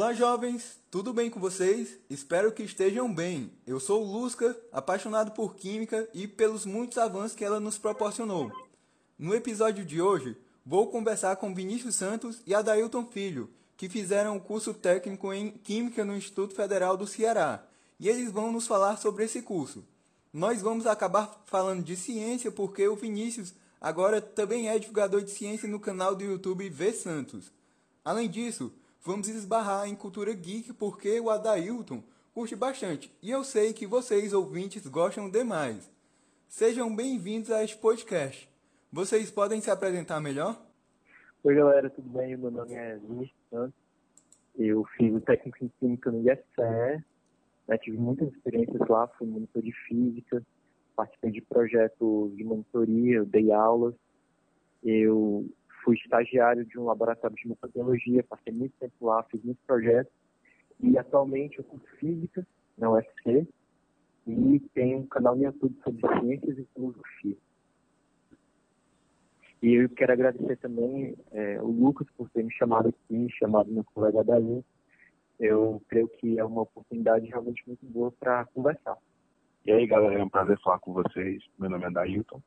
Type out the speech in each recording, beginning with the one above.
Olá, jovens, tudo bem com vocês? Espero que estejam bem. Eu sou o Lusca, apaixonado por química e pelos muitos avanços que ela nos proporcionou. No episódio de hoje, vou conversar com Vinícius Santos e Adailton Filho, que fizeram o curso técnico em Química no Instituto Federal do Ceará, e eles vão nos falar sobre esse curso. Nós vamos acabar falando de ciência porque o Vinícius agora também é divulgador de ciência no canal do YouTube V Santos. Além disso, vamos esbarrar em cultura geek porque o Adailton curte bastante e eu sei que vocês ouvintes gostam demais. Sejam bem-vindos a este podcast. Vocês podem se apresentar melhor? Oi galera, tudo bem? Meu nome é Vinícius Santos. Eu fiz o técnico em química no IFCE, né, tive muitas experiências lá, fui monitor de física, participei de projetos de monitoria, dei aulas. Eu fui estagiário de um laboratório de microbiologia, passei muito tempo lá, fiz muitos projetos. E atualmente eu curso física na UFC e tenho um canal no YouTube sobre ciências e filosofia. E eu quero agradecer também é, o Lucas por ter me chamado aqui, chamado meu colega Daí. Eu creio que é uma oportunidade realmente muito boa para conversar. E aí, galera, é um prazer falar com vocês. Meu nome é Dailton.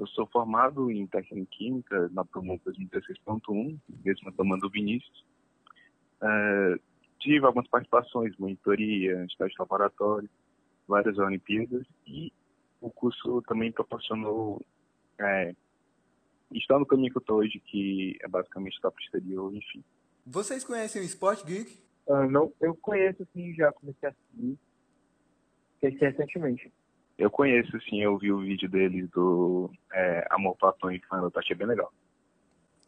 Eu sou formado em técnica em química na promoção 2016.1, mesmo tomando o Vinícius. É, tive algumas participações, monitoria, estágio de laboratório, várias Olimpíadas e o curso também proporcionou é, estar no caminho que eu estou hoje, que é basicamente estar para o exterior, enfim. Vocês conhecem o Sport Geek? Uh, não, eu conheço sim, já comecei a seguir. Conheci recentemente. Eu conheço sim, eu vi o vídeo deles do é, Amor Platônico, eu achei bem legal.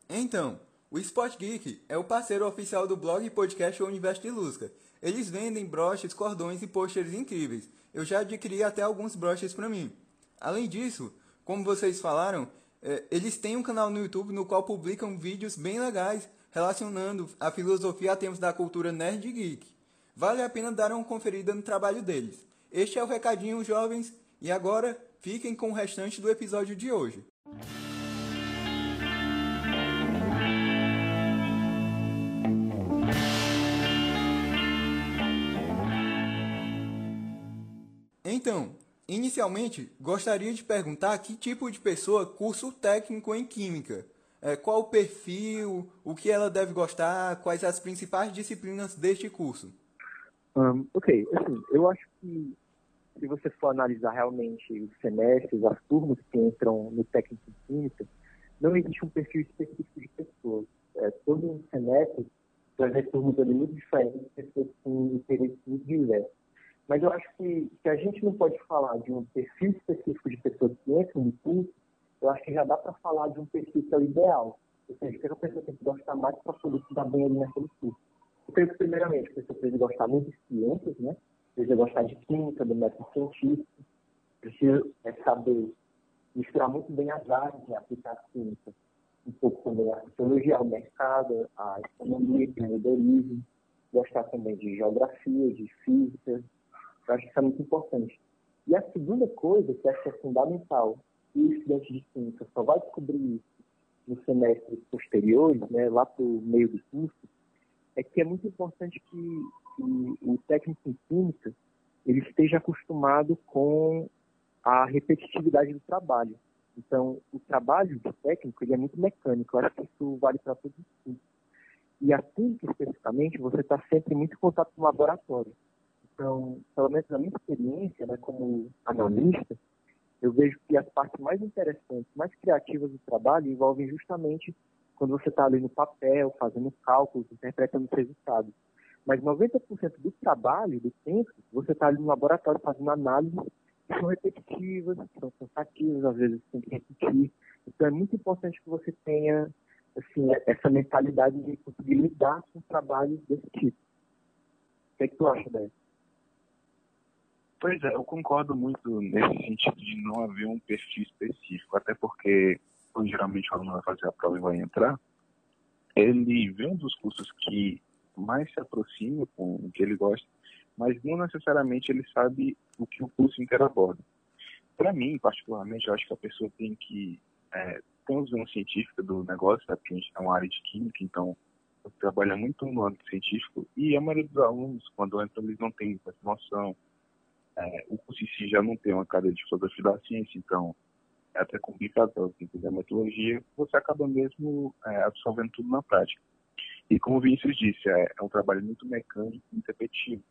Então, o Sport Geek é o parceiro oficial do blog e podcast Universo de Lusca. Eles vendem broches, cordões e posters incríveis. Eu já adquiri até alguns broches para mim. Além disso, como vocês falaram, é, eles têm um canal no YouTube no qual publicam vídeos bem legais relacionando a filosofia a termos da cultura nerd geek. Vale a pena dar uma conferida no trabalho deles. Este é o recadinho, jovens, e agora fiquem com o restante do episódio de hoje. Então, inicialmente, gostaria de perguntar que tipo de pessoa cursa o técnico em Química. É, qual o perfil, o que ela deve gostar, quais as principais disciplinas deste curso? Um, ok, assim, eu acho que se você for analisar realmente os semestres, as turmas que entram no técnico de química, não existe um perfil específico de pessoas. É, todo um semestre vai turmas ali muito diferentes, pessoas com interesses muito diversos. Mas eu acho que, que a gente não pode falar de um perfil específico de pessoas que entram no curso, eu acho que já dá para falar de um perfil que é o ideal. Ou seja, que a pessoa tem que gostar mais para poder se dar bem ali naquele curso. Eu penso, primeiramente, a pessoa precisa gostar muito de ciências, né? Precisa gostar de química, do método científico, precisa é, saber misturar muito bem as áreas, né? aplicar a química, um pouco também a sociologia, o mercado, a economia, o empreendedorismo, gostar também de geografia, de física. Eu acho que isso é muito importante. E a segunda coisa, que acho que é fundamental, e o estudante de química só vai descobrir isso nos semestres posteriores, né, lá para o meio do curso, é que é muito importante que, que, o técnico em química ele esteja acostumado com a repetitividade do trabalho. Então, o trabalho do técnico ele é muito mecânico. Eu acho que isso vale para todos os cursos. E a química, especificamente, você está sempre muito em contato com o laboratório. Então, pelo menos na minha experiência, né, como analista, eu vejo que as partes mais interessantes, mais criativas do trabalho envolvem justamente quando você está ali no papel, fazendo cálculos, interpretando os resultados. Mas 90% do trabalho, do tempo, você está ali no laboratório fazendo análises que são repetitivas, que são cansativas, às vezes tem que repetir. Então é muito importante que você tenha assim, essa mentalidade de conseguir lidar com trabalhos desse tipo. O que, é que tu acha dessa? Pois é, eu concordo muito nesse sentido de não haver um perfil específico, até porque quando geralmente o aluno vai fazer a prova e vai entrar, ele vê um dos cursos que mais se aproxima com o que ele gosta, mas não necessariamente ele sabe o que o curso inteiro aborda. Para mim, particularmente, eu acho que a pessoa tem que é, ter uma visão científica do negócio, né, porque a gente é uma área de química, então trabalha muito no âmbito científico e a maioria dos alunos, quando entram, eles não têm essa noção. É, o curso em si já não tem uma cadeira de filosofia da ciência, então até complicado quem fizer metodologia, você acaba mesmo é, absorvendo tudo na prática. E como o Vinícius disse, é, é um trabalho muito mecânico, muito repetitivo.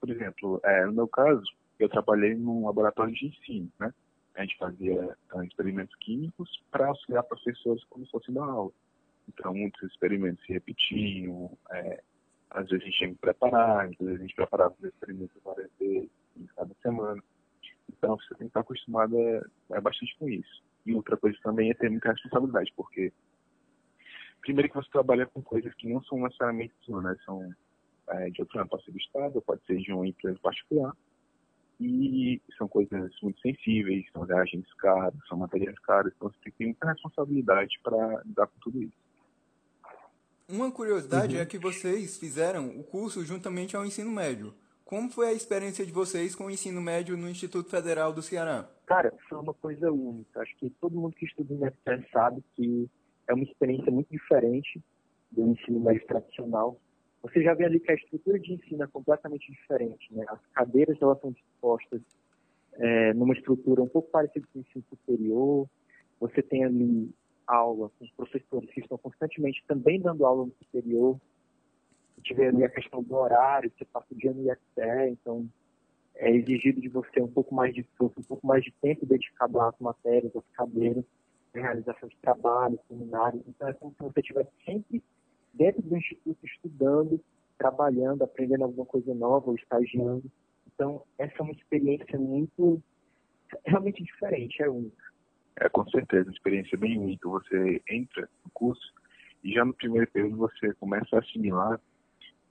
Por exemplo, é, no meu caso, eu trabalhei num laboratório de ensino, né? A gente fazia uh, experimentos químicos para auxiliar professores se fosse dar aula. Então, muitos experimentos se repetiam, é, às vezes a gente tinha que preparar, às vezes a gente preparava os experimentos várias vezes, cada semana. Então, você tem que estar acostumado é, bastante com isso. E outra coisa também é ter muita responsabilidade, porque primeiro que você trabalha com coisas que não são necessariamente suas, né? São é, de outro ano, pode ser do Estado, pode ser de uma empresa particular. E são coisas muito sensíveis, são reagentes caros, são materiais caros, então você tem que ter muita responsabilidade para lidar com tudo isso. Uma curiosidade uhum. é que vocês fizeram o curso juntamente ao ensino médio. Como foi a experiência de vocês com o ensino médio no Instituto Federal do Ceará? Cara, foi uma coisa única. Acho que todo mundo que estuda no UFCE sabe que é uma experiência muito diferente do ensino médio tradicional. Você já vê ali que a estrutura de ensino é completamente diferente. Né? As cadeiras elas são dispostas é, numa estrutura um pouco parecida com o ensino superior. Você tem ali aula com professores que estão constantemente também dando aula no superior. Tiver ali a questão do horário, você passa o dia no IFCE, então é exigido de você um pouco mais de esforço, um pouco mais de tempo dedicado às matérias, às cadeiras, realização de trabalhos, seminários. Então é como se você estivesse sempre dentro do instituto estudando, trabalhando, aprendendo alguma coisa nova ou estagiando. Então essa é uma experiência muito realmente diferente, é única. É, com certeza, uma experiência bem única. Você entra no curso e já no primeiro período você começa a assimilar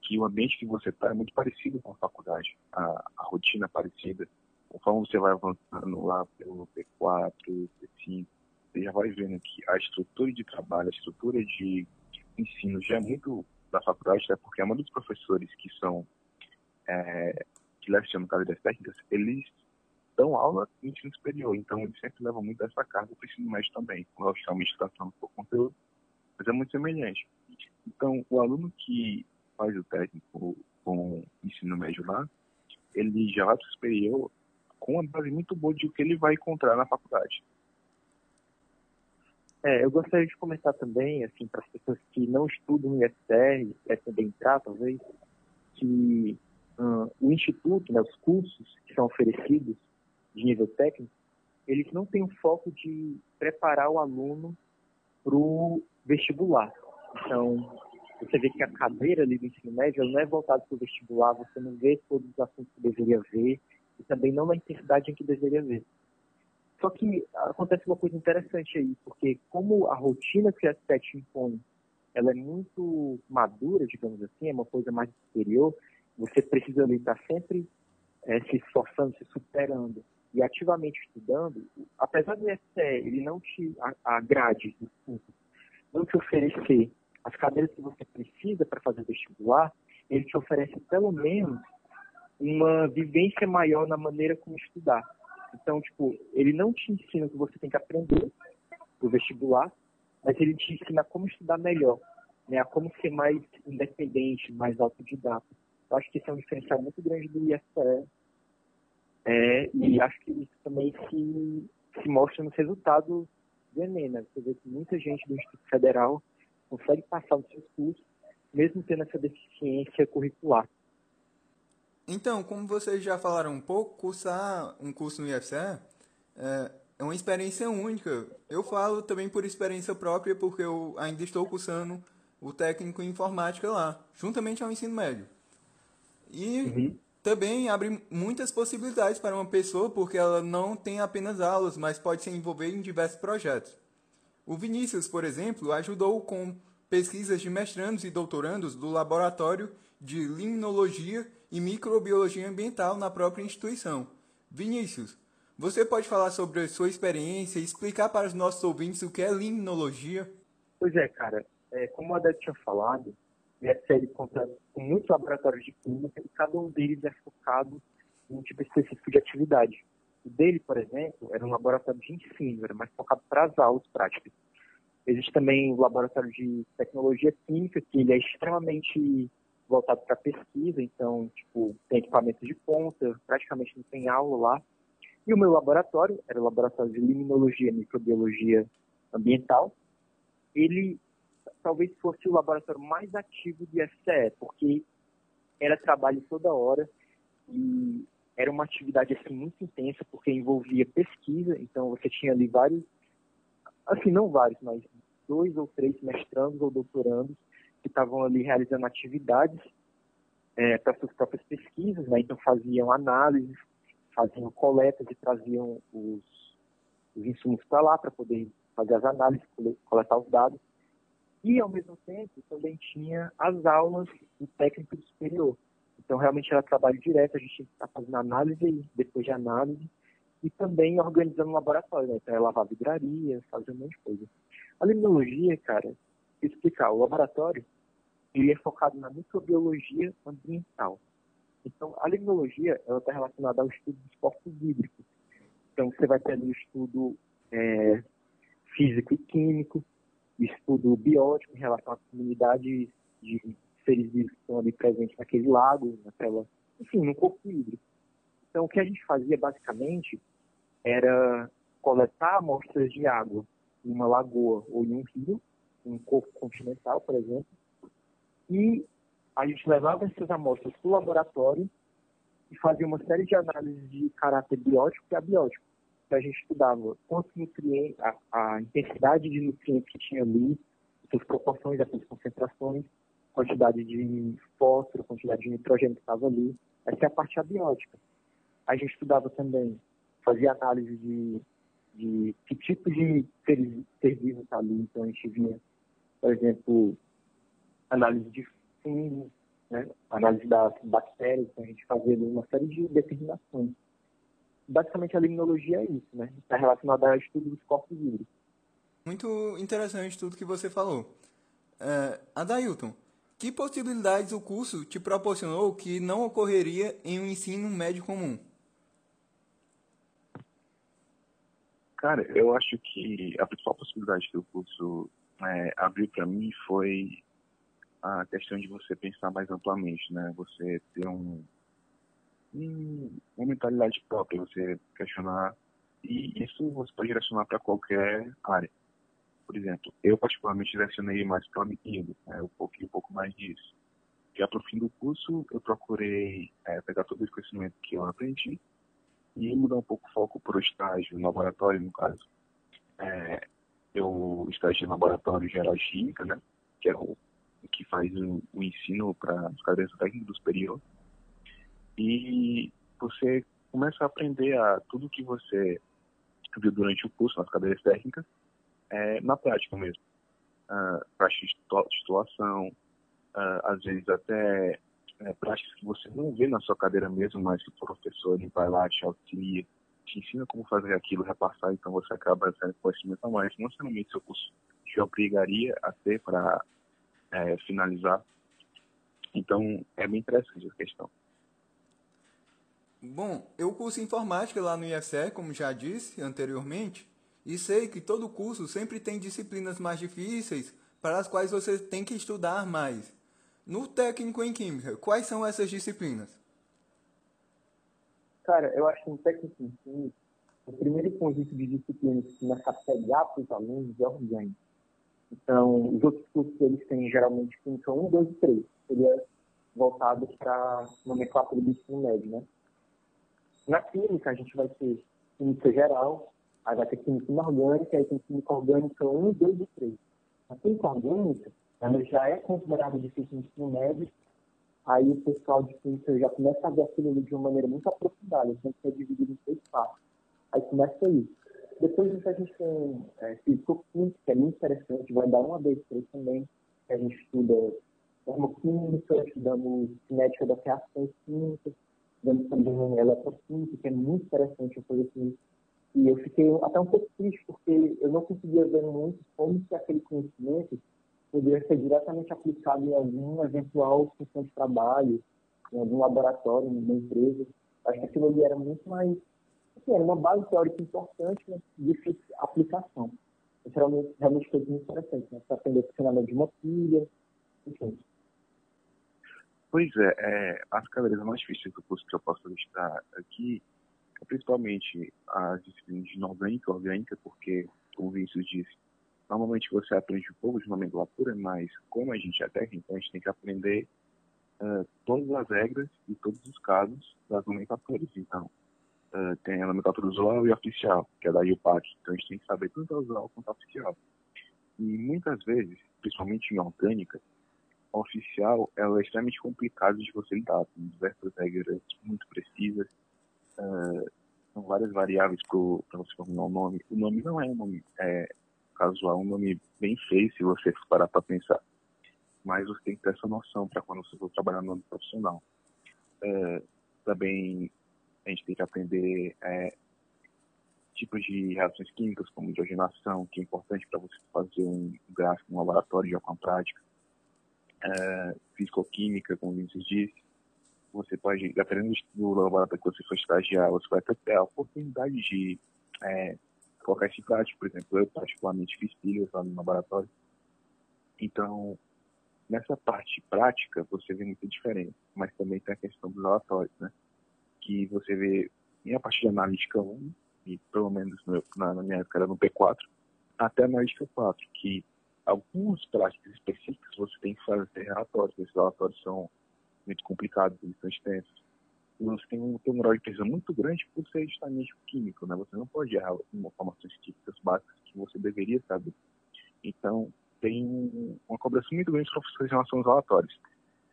que o ambiente que você está é muito parecido com a faculdade, a, a rotina é parecida. Conforme você vai avançando lá pelo P4, P5, você já vai vendo que a estrutura de trabalho, a estrutura de ensino já é muito da faculdade, até porque a maioria dos professores que são é, que lecionam cadeiras técnicas, eles dão aula no ensino superior, então eles sempre levam muito dessa carga para o ensino médio também. Logicamente está falando por conteúdo, mas é muito semelhante. Então, o aluno que faz o técnico com ensino médio lá, ele já o superior com uma base muito boa de o que ele vai encontrar na faculdade. É, eu gostaria de comentar também, assim, para as pessoas que não estudam no IFR, pretendem entrar, talvez, que uh, o instituto, né, os cursos que são oferecidos de nível técnico, eles não têm o foco de preparar o aluno para o vestibular. Então, você vê que a cadeira ali do ensino médio não é voltada para o vestibular, você não vê todos os assuntos que deveria ver, e também não na intensidade em que deveria ver. Só que acontece uma coisa interessante aí, porque como a rotina que a SET impõe, ela é muito madura, digamos assim, é uma coisa mais superior, você precisa ali estar sempre é, se esforçando, se superando e ativamente estudando, apesar do IFCE ele não te a, a grade do curso, não te oferecer as cadeiras que você precisa para fazer vestibular, ele te oferece pelo menos uma vivência maior na maneira como estudar. Então, tipo, ele não te ensina o que você tem que aprender pro vestibular, mas ele te ensina como estudar melhor, né? A como ser mais independente, mais autodidata. Eu acho que esse é um diferencial muito grande do IFCE. É, e acho que isso também se, se mostra nos resultados do Enem, né? Você vê que muita gente do Instituto Federal consegue passar os seus cursos, mesmo tendo essa deficiência curricular. Então, como vocês já falaram um pouco, cursar um curso no IFCE é, é uma experiência única. Eu falo também por experiência própria, porque eu ainda estou cursando o técnico em informática lá, juntamente ao ensino médio. E uhum. também abre muitas possibilidades para uma pessoa, porque ela não tem apenas aulas, mas pode se envolver em diversos projetos. O Vinícius, por exemplo, ajudou com pesquisas de mestrandos e doutorandos do Laboratório de Limnologia e Microbiologia Ambiental na própria instituição. Vinícius, você pode falar sobre a sua experiência e explicar para os nossos ouvintes o que é limnologia? Pois é, cara. É, como o Adete tinha falado, a série conta com muitos laboratórios de química e cada um deles é focado em um tipo específico de atividade. O dele, por exemplo, era um laboratório de ensino, era mais focado para as aulas práticas. Existe também o laboratório de tecnologia química, que ele é extremamente voltado para pesquisa, então, tipo, tem equipamentos de ponta, praticamente não tem aula lá. E o meu laboratório, era o laboratório de limnologia e microbiologia ambiental, ele talvez fosse o laboratório mais ativo de FCE, porque era trabalho toda hora e era uma atividade assim muito intensa, porque envolvia pesquisa, então você tinha ali vários, assim, não vários, mas dois ou três mestrandos ou doutorandos que estavam ali realizando atividades é, para suas próprias pesquisas, né? então faziam análises, faziam coletas e traziam os, os insumos para lá para poder fazer as análises, coletar os dados. E, ao mesmo tempo, também tinha as aulas do técnico superior. Então, realmente era trabalho direto, a gente está fazendo análise depois de análise e também organizando um laboratório, né? Então, é lavar vidraria, fazer um monte de coisa. A limnologia, cara, explicar, o laboratório, ele é focado na microbiologia ambiental. Então, a limnologia, ela está relacionada ao estudo dos corpos hídricos. Então, você vai ter ali o estudo é, físico e químico, estudo biótico em relação às comunidades de seres vivos que estão ali presentes naquele lago, naquela, enfim, no corpo hídrico. Então, o que a gente fazia basicamente era coletar amostras de água em uma lagoa ou em um rio, um corpo continental, por exemplo, e a gente levava essas amostras para o laboratório e fazia uma série de análises de caráter biótico e abiótico. Então, a gente estudava quantos nutrientes, a, a intensidade de nutrientes que tinha ali, suas proporções, essas concentrações, quantidade de fósforo, quantidade de nitrogênio que estava ali. Essa é a parte abiótica. A gente estudava também, fazia análise de, de que tipo de ser, vivo está ali. Então, a gente via, por exemplo, análise de fungos, né? análise das bactérias, então a gente fazia uma série de determinações. Basicamente, a limnologia é isso, né? Está relacionada ao estudo dos corpos hídricos. Muito interessante tudo que você falou. É, Adailton, que possibilidades o curso te proporcionou que não ocorreria em um ensino médio comum? Cara, eu acho que a principal possibilidade que o curso é, abriu para mim foi a questão de você pensar mais amplamente, né? Você ter um, um uma mentalidade própria, você questionar e isso você pode direcionar para qualquer área. Por exemplo, eu particularmente direcionei mais para o amigo, né, pouco, um pouco mais disso. Já para o fim do curso, eu procurei é, pegar todo esse conhecimento que eu aprendi e mudar um pouco o foco para o estágio, no laboratório, no caso. É, eu estagiei no laboratório geral de química, né, que é o que faz o, o ensino para os cadeiras técnicos do superior. E você começa a aprender a tudo que você viu durante o curso nas cadeiras técnicas é, na prática mesmo. Uh, prática de situação, uh, às vezes até é, práticas que você não vê na sua cadeira mesmo, mas que o professor ele vai lá, te auxilia, te ensina como fazer aquilo, repassar, então você acaba tendo conhecimento a mais. Não necessariamente seu curso te obrigaria a ter para é, finalizar. Então, é bem interessante essa questão. Bom, eu curso informática lá no IFCE, como já disse anteriormente, e sei que todo curso sempre tem disciplinas mais difíceis para as quais você tem que estudar mais. No técnico em química, quais são essas disciplinas? Cara, eu acho que no técnico em química, o primeiro conjunto de disciplinas que começa a pegar para os alunos é orgânico. Então, os outros cursos eles têm geralmente química 1, 2 e 3. Seria voltado para nomenclatura do ensino médio, né? Na química, a gente vai ter química geral, Aí vai ter química inorgânica, aí tem química orgânica 1, 2 e 3. A química orgânica, ela já é considerada difícil no ensino médio, aí o pessoal de química já começa a ver aquilo de uma maneira muito aprofundada, tem que ser dividido em três partes. Aí começa aí. Depois disso a gente tem é, físico-química, que é muito interessante, vai dar uma, dois, três também, que a gente estuda termoquímica, estudamos cinética das reações químicas, estudamos também eletroquímica, que é muito interessante eu fazer isso e eu fiquei até um pouco triste, porque eu não conseguia ver muito como que aquele conhecimento poderia ser diretamente aplicado em algum eventual função de trabalho, em algum laboratório, em uma empresa. Acho que aquilo ali era muito mais. Assim, era uma base teórica importante, mas difícil aplicação. Isso realmente, realmente foi muito interessante, né? Para aprender o funcionamento de uma pilha, enfim. Pois é, é, as cadeiras mais difíceis do curso que eu posso listar aqui é principalmente as disciplinas de inorgânica e orgânica, porque, como o Vinícius disse, normalmente você aprende um pouco de nomenclatura, mas como a gente é técnico, então a gente tem que aprender uh, todas as regras e todos os casos das nomenclaturas. Então, uh, tem a nomenclatura usual e oficial, que é da IUPAC. Então, a gente tem que saber tanto a usual quanto a oficial. E muitas vezes, principalmente em orgânica, oficial ela é extremamente complicada de você lidar. Tem diversas regras muito precisas. Uh, são várias variáveis para você formular o um nome. O nome não é um nome é, casual, um nome bem feio se você parar para pensar. Mas você tem que ter essa noção para quando você for trabalhar no âmbito profissional. É, também a gente tem que aprender é, tipos de reações químicas, como hidrogenação, que é importante para você fazer um gráfico no laboratório de alguma prática. É, fisicoquímica, como o Vinícius disse. Você pode, dependendo do laboratório que você for estagiar, você vai ter a oportunidade de é, colocar isso em prática. Por exemplo, eu particularmente fiz pilhas lá no laboratório. Então, nessa parte prática, você vê muita diferença. Mas também tem a questão dos relatórios, né? Que você vê, em a parte de analítica 1, e pelo menos no, na, na, minha época era no P4, até a analítica 4, que algumas práticas específicas você tem que fazer relatórios. Esses relatórios são muito complicados, eles são extensos você tem um, tem um grau de precisão muito grande por ser justamente químico, né? Você não pode errar informações típicas básicas que você deveria saber. Então, tem uma cobrança muito grande dos professores em relação aos relatórios.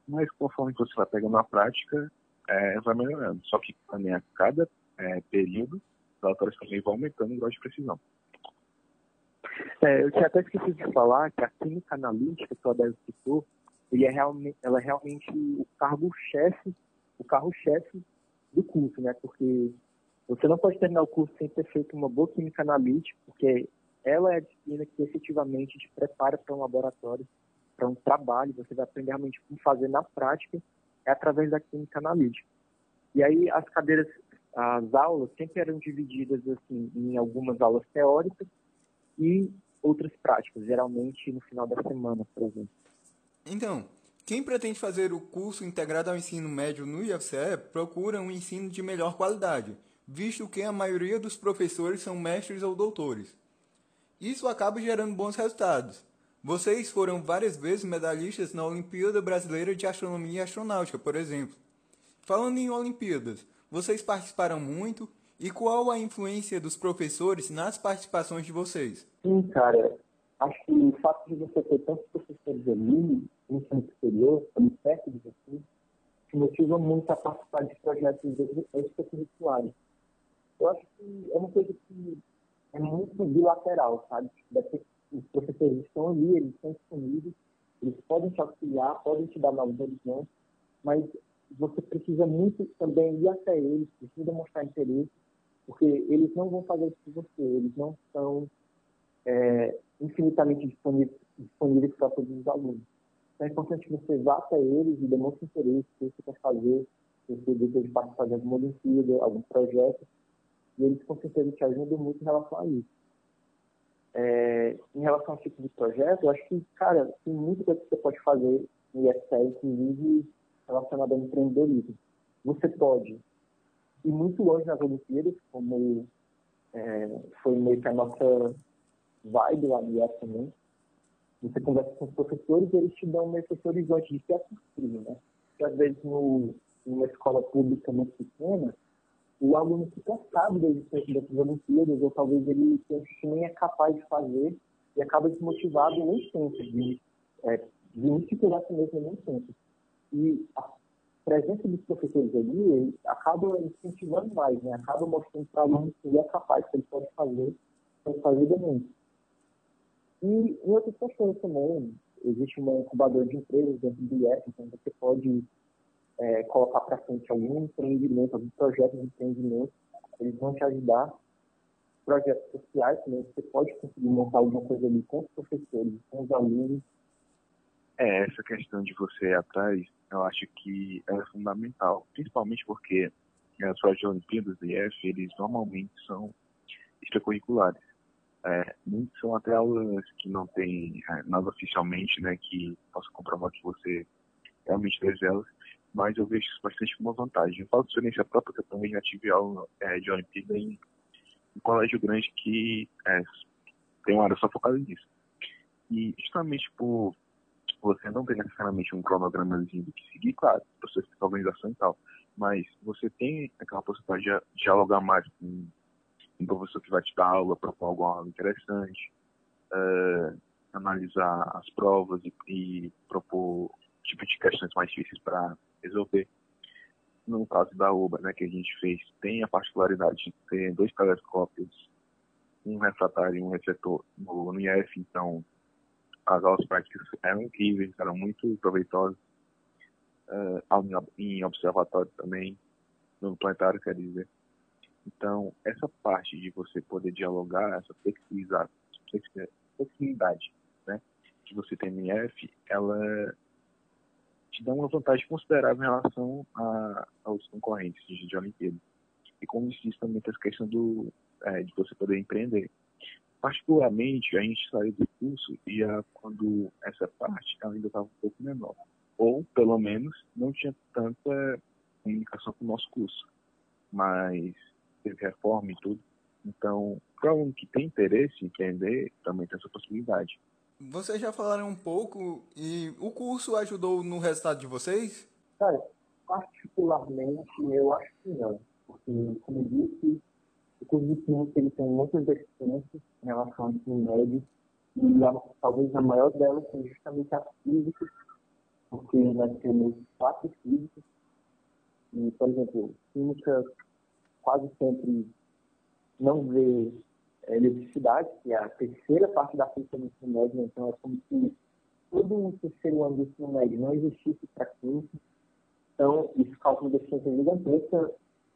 Mas conforme você vai pegando na prática, é, vai melhorando. Só que também a cada é, período, os relatórios também vão aumentando o grau de precisão. É, eu tinha até esquecido de falar que a química analítica que o Adélio citou, ele é realmente, ela é realmente o cargo-chefe o carro-chefe do curso, né? Porque você não pode terminar o curso sem ter feito uma boa química analítica, porque ela é a disciplina que efetivamente te prepara para um laboratório, para um trabalho, você vai aprender realmente como fazer na prática, é através da química analítica. E aí as cadeiras, as aulas sempre eram divididas assim em algumas aulas teóricas e outras práticas, geralmente no final da semana, por exemplo. Então, quem pretende fazer o curso integrado ao ensino médio no IFCE procura um ensino de melhor qualidade, visto que a maioria dos professores são mestres ou doutores. Isso acaba gerando bons resultados. Vocês foram várias vezes medalhistas na Olimpíada Brasileira de Astronomia e Astronáutica, por exemplo. Falando em Olimpíadas, vocês participaram muito e qual a influência dos professores nas participações de vocês? Sim, cara. Acho que o fato de você ter tantos professores ali no ensino superior, ali perto de você, te motiva muito a participar de projetos extracurriculares. Eu acho que é uma coisa que é muito bilateral, sabe? Os professores estão ali, eles estão disponíveis, eles podem te auxiliar, podem te dar novos horizontes, mas você precisa muito também ir até eles, precisa demonstrar interesse, porque eles não vão fazer isso por você, eles não são é, infinitamente disponíveis, para todos os alunos. Então é importante que você vá até eles e demonstre interesse, que você quer fazer, se você deseja participar de alguma Olimpíada, algum projeto, e eles com certeza te ajudam muito em relação a isso. É, em relação ao tipo de projeto, eu acho que, cara, tem muita coisa que você pode fazer no IFCE, inclusive relacionada ao empreendedorismo. Você pode ir muito longe nas Olimpíadas, como é, foi meio que a nossa lá no IEF também. Você conversa com os professores e eles te dão meio que de que é possível, né? Porque às vezes no, numa escola pública muito pequena, o aluno fica sabe da existência dessas Olimpíadas, ou talvez ele pense que nem é capaz de fazer e acaba desmotivado nem sempre, de, é, de iniciar mesmo nem sempre. E a presença dos professores ali acaba incentivando mais, né? acaba mostrando para o aluno que ele é capaz, que ele pode fazer, pode fazer muito. E em outras questões também, existe uma incubadora de empresas dentro do IEF, então você pode é, colocar para frente algum empreendimento, algum projeto de empreendimento, eles vão te ajudar. Projetos sociais também, você pode conseguir montar alguma coisa ali com os professores, com os alunos. É, essa questão de você atrás, eu acho que é fundamental, principalmente porque as projetos Olimpíadas do IEF, eles normalmente são extracurriculares. É, muitos são até aulas que não tem é, nada oficialmente, né, que possa comprovar que você realmente fez elas, mas eu vejo isso bastante como uma vantagem. Eu falo de experiência própria, que eu também já tive aula é, de Olimpíada em um colégio grande que é, tem uma área só focada nisso. E justamente por você não ter necessariamente um cronogramazinho do que seguir, claro, processo de organização e tal, mas você tem aquela possibilidade de dialogar mais com um professor que vai te dar aula, propor algo interessante, uh, analisar as provas e, e propor tipo de questões mais difíceis para resolver. No caso da UBA, né, que a gente fez, tem a particularidade de ter dois telescópios, um refratário e um refletor no, no IF, então as aulas práticas eram incríveis, eram muito proveitosas. Uh, em observatório também, no planetário, quer dizer. Então, essa parte de você poder dialogar, essa flexibilidade né, que você tem no IF, ela te dá uma vantagem considerável em relação a, aos concorrentes de, de Olimpíada. E como disse também essa questão do, é, de você poder empreender. Particularmente, a gente saiu do curso e a, quando essa parte ainda estava um pouco menor. Ou, pelo menos, não tinha tanta comunicação com o nosso curso. Mas teve reforma e tudo. Então, para um que tem interesse em empreender, também tem essa possibilidade. Vocês já falaram um pouco e o curso ajudou no resultado de vocês? Cara, particularmente eu acho que não. Porque, como eu disse, o curso de Química ele tem muitas deficiências em relação ao ensino médio e a, talvez a maior delas seja justamente a física, porque nós temos quatro físicos e, por exemplo, química quase sempre não vê é, eletricidade, que é a terceira parte da física do ensino médio, então é como se todo o terceiro ano do ensino médio não existisse para química. Então, isso causa uma deficiência gigantesca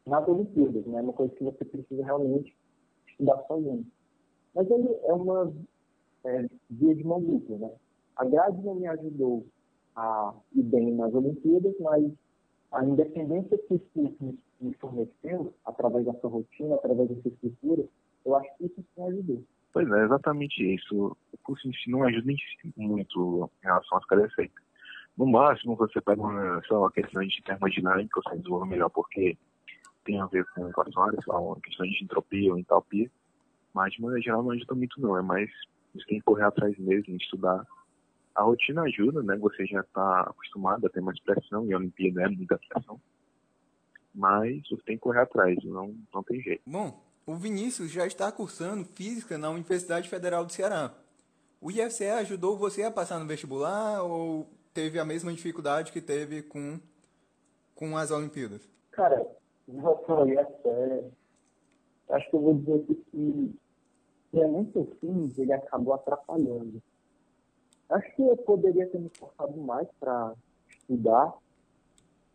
nas Olimpíadas, né? Uma coisa que você precisa realmente estudar sozinho. Mas ele é uma é, via de mão dupla, né? A grade não me ajudou a ir bem nas Olimpíadas, mas a independência que o curso me forneceu, através da sua rotina, através da sua estrutura, eu acho que isso sim ajudou. Pois é, exatamente isso. O curso em si não ajuda muito em relação às cadeias. No máximo, você pega uma, sei lá, questão de termodinâmica, você desenvolve melhor, porque tem a ver com lá, uma questão de entropia ou entalpia, mas de maneira geral não ajuda muito não, é mais você tem que correr atrás mesmo, estudar. A rotina ajuda, né? Você já está acostumado a ter mais pressão, e a Olimpíada é muita pressão. Mas você tem que correr atrás, não, não tem jeito. Bom, o Vinícius já está cursando Física na Universidade Federal do Ceará. O IFCE ajudou você a passar no vestibular ou teve a mesma dificuldade que teve com, com as Olimpíadas? Cara, em relação ao IFCE, acho que eu vou dizer que é muito simples, ele acabou atrapalhando. Acho que eu poderia ter me esforçado mais para estudar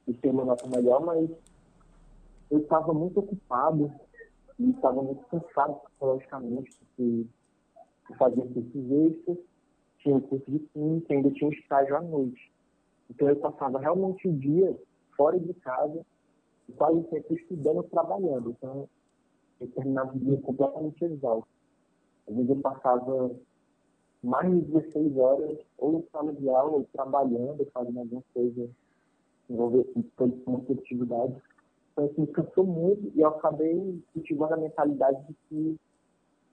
e ter uma nota melhor, mas eu estava muito ocupado e estava muito cansado psicologicamente, porque eu fazia cursos extras, tinha o curso de química, ainda tinha um estágio à noite. Então eu passava realmente o dia fora de casa, quase sempre estudando trabalhando. Então eu terminava o dia completamente exausto. Às vezes eu passava mais de 16 horas ou em sala de aula, ou trabalhando, fazendo alguma coisa envolver com produtividade. Então, assim, cansou muito e eu acabei cultivando a mentalidade de que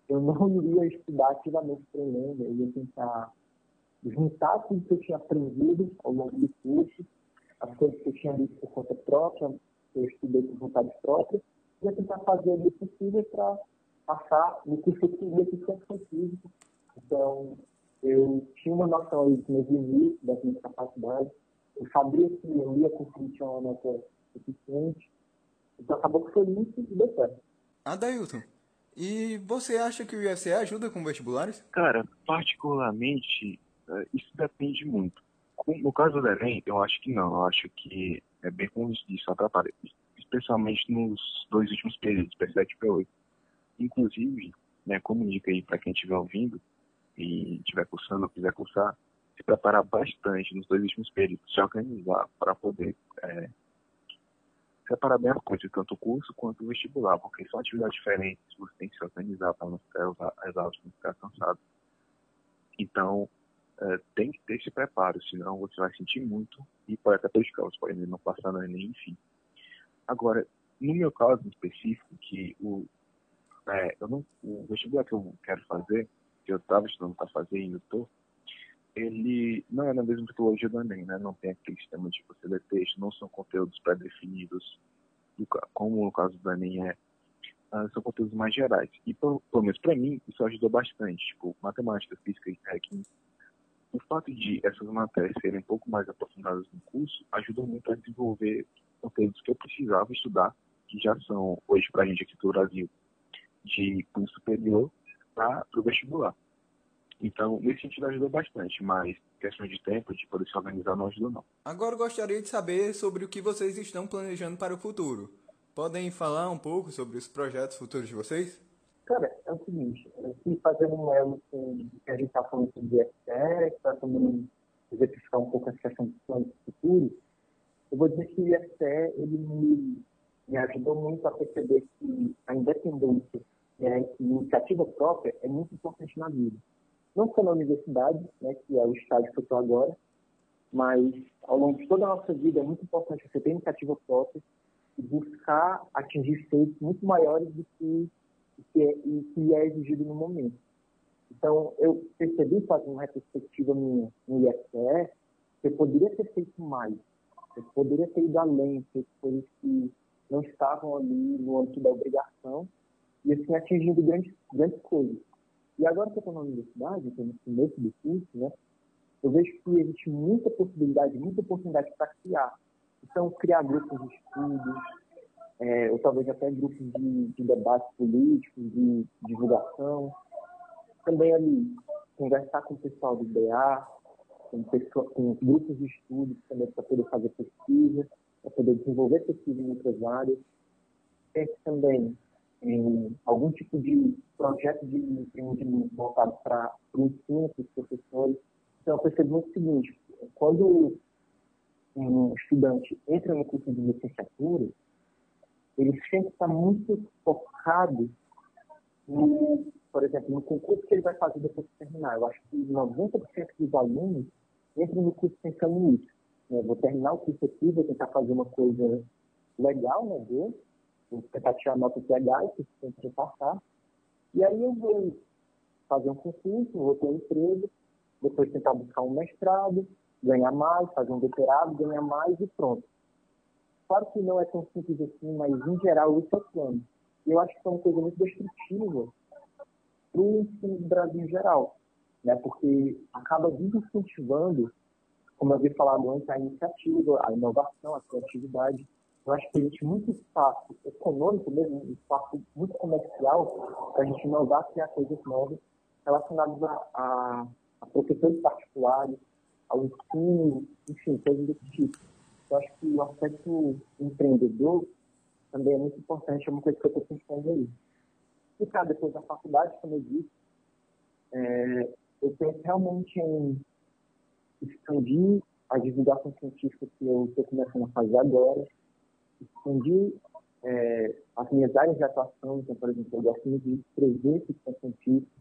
eu não iria estudar ativamente para o Enem, eu ia tentar juntar tudo que eu tinha aprendido ao longo do curso, as coisas que eu tinha lido por conta própria, que eu estudei por vontade própria, e ia tentar fazer o possível para passar no curso que eu queria, que foi físico. Então, eu tinha uma noção dos meus limites, das minhas capacidades. Eu sabia que eu ia conseguir ter uma nota suficiente. Então, acabou que foi muito e deu certo. Adailton, e você acha que o UFC ajuda com vestibulares? Cara, particularmente, eh, isso depende muito. No caso do Enem, eu acho que não. Eu acho que é bem como isso atrapalha. Especialmente nos dois últimos períodos, P7 e P8. Inclusive, né, como dica aí para quem estiver ouvindo e estiver cursando ou quiser cursar, se preparar bastante nos dois últimos períodos, se organizar para poder é, separar bem as coisas, tanto o curso quanto o vestibular, porque são atividades diferentes, você tem que se organizar para não ficar aulas não ficar cansado. Então, é, tem que ter esse preparo, senão você vai sentir muito e pode até prejudicar, você pode não passar no Enem, enfim. Agora, no meu caso em específico, que o, é, não, o vestibular que eu quero fazer, que eu estava estudando para fazer e estou, ele não é na mesma metodologia do Enem, né? Não tem aquele sistema de você ler texto, não são conteúdos pré-definidos, como no caso do Enem é, uh, são conteúdos mais gerais. E, pelo menos para mim, isso ajudou bastante. Tipo, matemática, física e técnica. O fato de essas matérias serem um pouco mais aprofundadas no curso ajudou muito a desenvolver conteúdos que eu precisava estudar, que já são, hoje, para a gente aqui do Brasil, de curso superior para o vestibular. Então, nesse sentido ajudou bastante, mas questão de tempo, de poder se organizar, não ajudou não. Agora gostaria de saber sobre o que vocês estão planejando para o futuro. Podem falar um pouco sobre os projetos futuros de vocês? Cara, é o seguinte, aqui fazendo um elo com o que a gente está falando sobre IFE, que está também exemplificar um pouco essa questão de planos futuros, eu vou dizer que o IFE, ele me, me ajudou muito a perceber que a independência a iniciativa própria é muito importante na vida não só na universidade, né, que é o estágio que eu estou agora, mas ao longo de toda a nossa vida é muito importante você ter iniciativa própria e buscar atingir feitos muito maiores do que, que, é, que é exigido no momento. Então, eu percebi, fazendo uma retrospectiva minha no IFE, que eu poderia ter feito mais, eu poderia ter ido além, feito coisas que não estavam ali no âmbito da obrigação, e assim atingindo grandes, grandes coisas. E agora que eu estou na universidade, estou no começo do curso, né, eu vejo que existe muita possibilidade, muita oportunidade para criar. Então, criar grupos de estudos, é, ou talvez até grupos de, de debates políticos, de divulgação. Também ali, conversar com o pessoal do BA, com, pessoa, com grupos de estudos também para poder fazer pesquisa, para poder desenvolver pesquisa em outras áreas. Pense também em algum tipo de projeto de empreendimento voltado para o ensino, para os professores. Então, eu percebo muito o seguinte, quando um estudante entra no curso de licenciatura, ele sempre está muito focado no, por exemplo, no concurso que ele vai fazer depois de terminar. Eu acho que 90% dos alunos entram no curso pensando nisso. Eu vou terminar o curso aqui, vou tentar fazer uma coisa legal, né, Deus? Vou tentar tirar nota que tem que passar. E aí eu vou fazer um concurso, vou ter um emprego, depois tentar buscar um mestrado, ganhar mais, fazer um doutorado, ganhar mais e pronto. Claro que não é tão simples assim, mas em geral isso é o plano. Eu acho que é uma coisa muito destrutiva para o ensino do Brasil em geral, né? porque acaba desincentivando, como eu havia falado antes, a iniciativa, a inovação, a criatividade. Eu acho que existe muito espaço econômico mesmo, espaço muito comercial para a gente inovar, criar coisas novas relacionadas a, a, a professores particulares, ao ensino, enfim, coisas desse tipo. Eu acho que o aspecto empreendedor também é muito importante, é uma coisa que eu estou pensando aí. E, cara, depois da faculdade, como eu disse, é, eu penso realmente em expandir a divulgação científica que eu estou começando a fazer agora, expandir é, as minhas áreas de atuação, então, por exemplo, eu gosto muito de escrever ficção científica,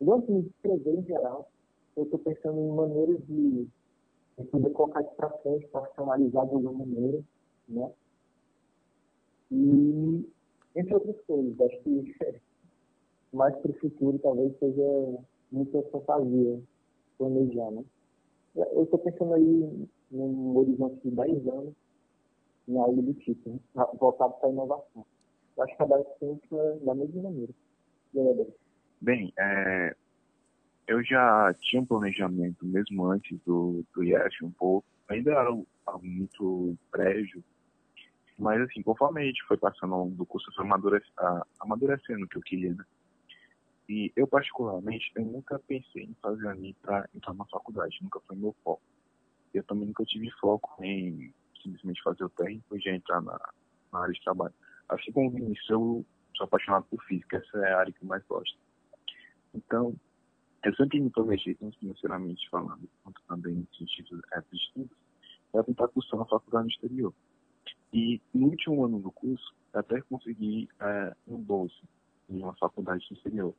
eu gosto muito de escrever em geral, eu estou pensando em maneiras de, de poder colocar isso para frente, profissionalizar de alguma maneira, né? E, entre outras coisas, acho que mais para o futuro talvez seja muita fantasia planejar, né? Eu estou pensando aí num horizonte de 10 anos, em algo do tipo, né? voltado para a inovação. Eu acho que a base pensa da mesma maneira. Bem, é, eu já tinha um planejamento mesmo antes do, do IF um pouco, ainda era algo muito prévio, mas assim, conforme a gente foi passando ao longo do curso, foi amadurec amadurecendo o que eu queria, né? E eu, particularmente, eu nunca pensei em fazer ali para entrar na faculdade, nunca foi meu foco. Eu também nunca tive foco em simplesmente fazer o técnico e já entrar na, na área de trabalho. Assim como o Vinícius, eu sou apaixonado por física, essa é a área que eu mais gosto. Então, eu sempre me planejei, tanto financeiramente falando, quanto também no sentido de estudos, para tentar cursar na faculdade no exterior. E no último ano do curso, até consegui é, um bolso em uma faculdade exterior.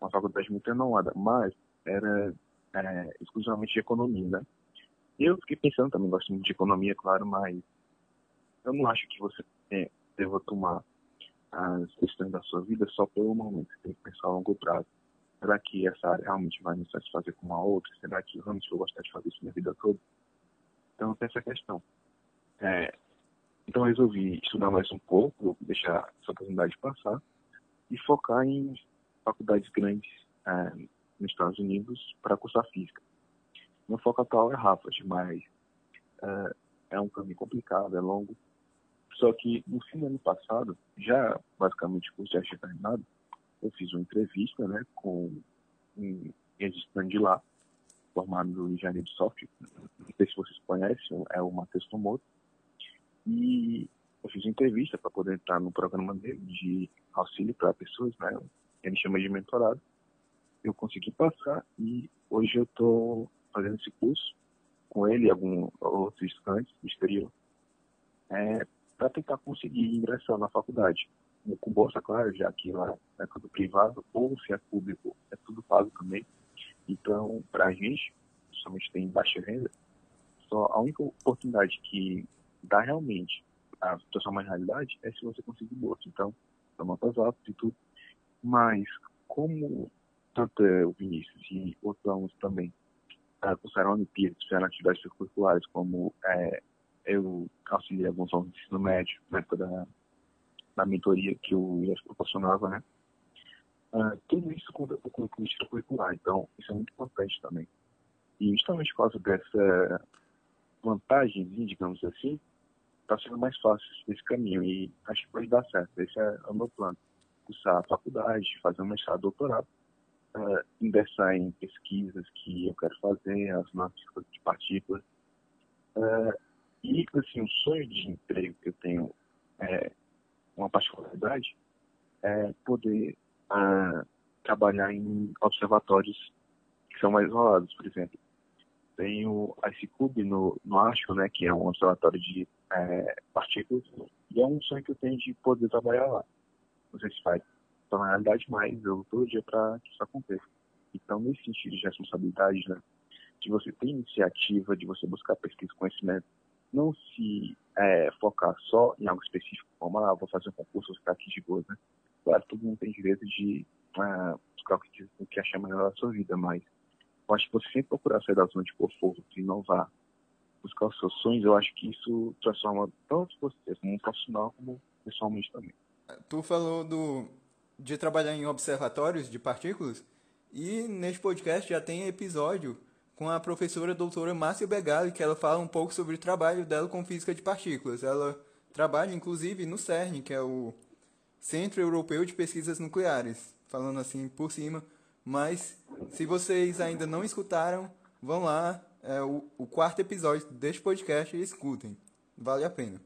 Uma faculdade muito renomada, mas era é, exclusivamente de economia, né? Eu fiquei pensando também, gosto muito de economia, claro, mas eu não acho que você é, deva tomar as questões da sua vida só pelo momento. Você tem que pensar a longo prazo. Será que essa área realmente vai me satisfazer com uma outra? Será que realmente vou gostar de fazer isso minha vida toda? Então, tem essa questão. É, então, eu resolvi estudar mais um pouco, deixar essa oportunidade passar e focar em faculdades grandes é, nos Estados Unidos para cursar física. Meu foco atual é Harvard, mas é, é um caminho complicado, é longo. Só que no fim do ano passado, já basicamente o curso já tinha terminado, eu fiz uma entrevista né, com um registrante de lá, formado no engenharia de software. Não sei se vocês conhecem, é o Matheus Tomoto. E eu fiz uma entrevista para poder entrar no programa dele de auxílio para pessoas, né? Ele chama de mentorado. Eu consegui passar e hoje eu estou fazendo esse curso com ele e alguns outros estudantes do exterior é, para tentar conseguir ingressar na faculdade. Com bolsa, claro, já que lá é tudo privado, ou se é público, é tudo pago também. Então, para a gente, somente tem baixa renda, só a única oportunidade que dá realmente a transformar em realidade é se você conseguir bolsa. Então, são notas altas e tudo. Mas, como tanto o Vinícius e outros alunos também uh, cursaram Olimpíadas, fizeram atividades curriculares, como é, eu auxiliei alguns alunos de ensino médio, na época da, da mentoria que o IES proporcionava, né? Uh, tudo isso conta com o extracurricular, então isso é muito importante também. E justamente por causa dessa vantagem, digamos assim, está sendo mais fácil esse caminho e acho que pode dar certo. Esse é o meu plano. Cursar a faculdade, fazer um mestrado, doutorado, uh, em pesquisas que eu quero fazer, as notas de partículas. Uh, e, assim, o sonho de emprego que eu tenho é uma particularidade é poder uh, trabalhar em observatórios que são mais isolados, por exemplo. Tem o ICCube no, no Acho, né, que é um observatório de é, partículas, e é um sonho que eu tenho de poder trabalhar lá. Não sei se vai tornar realidade, mas eu todo dia para que isso aconteça. Então, nesse sentido de responsabilidade, né, de você ter iniciativa, de você buscar pesquisa, conhecimento, não se é, focar só em algo específico, como, ah, vou fazer um concurso, vou ficar aqui de boa, né? Claro, todo mundo tem direito de uh, buscar o que, o que achar melhor da sua vida, mas eu acho que você sempre procurar sair da zona de conforto, inovar, buscar os seus sonhos, eu acho que isso transforma tanto você como um profissional, como pessoalmente também. Tu falou do, de trabalhar em observatórios de partículas, e neste podcast já tem episódio com a professora doutora Márcia Begali, que ela fala um pouco sobre o trabalho dela com física de partículas. Ela trabalha, inclusive, no CERN, que é o Centro Europeu de Pesquisas Nucleares, falando assim por cima. Mas, se vocês ainda não escutaram, vão lá, é o, o quarto episódio deste podcast e escutem. Vale a pena.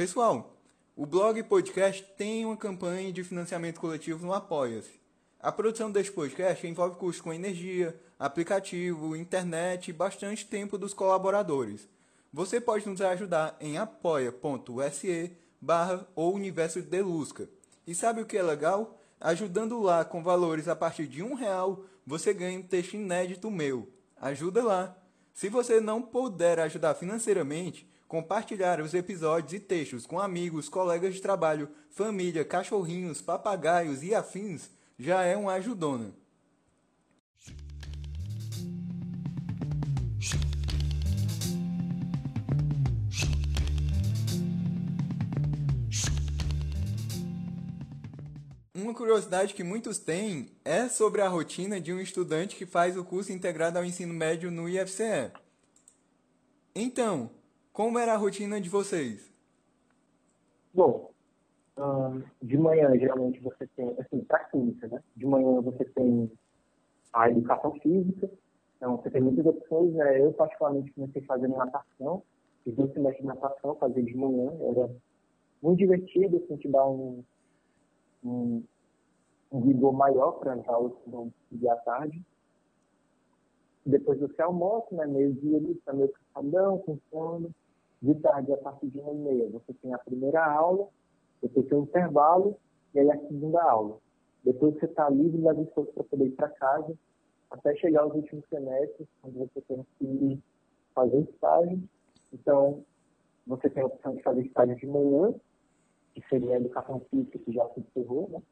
Pessoal, o blog podcast tem uma campanha de financiamento coletivo no Apoia-se. A produção deste podcast envolve custos com energia, aplicativo, internet e bastante tempo dos colaboradores. Você pode nos ajudar em apoia.se barra ou universo. E sabe o que é legal? Ajudando lá com valores a partir de um real, você ganha um texto inédito meu. Ajuda lá! Se você não puder ajudar financeiramente, compartilhar os episódios e textos com amigos, colegas de trabalho, família, cachorrinhos, papagaios e afins já é uma ajudona. Uma curiosidade que muitos têm é sobre a rotina de um estudante que faz o curso integrado ao ensino médio no IFCE. Então, como era a rotina de vocês? Bom, de manhã geralmente você tem, assim, para química, né? De manhã você tem a educação física, então você tem muitas opções. Né? Eu particularmente comecei fazendo natação, fiz dois semestres de natação, fazia de manhã, era muito divertido, assim, te dá um, um, um vigor maior para as aulas que vão à tarde. Depois você almoça, né? Meio-dia está meio cansadão, com sono. De tarde, a partir de uma e meia, você tem a primeira aula, depois tem o intervalo e aí a segunda aula. Depois você está livre das esforço para poder ir para casa, até chegar aos últimos semestres, onde você tem que fazer estágio. Então, você tem a opção de fazer estágio de manhã, que seria a educação física, que já se encerrou, né?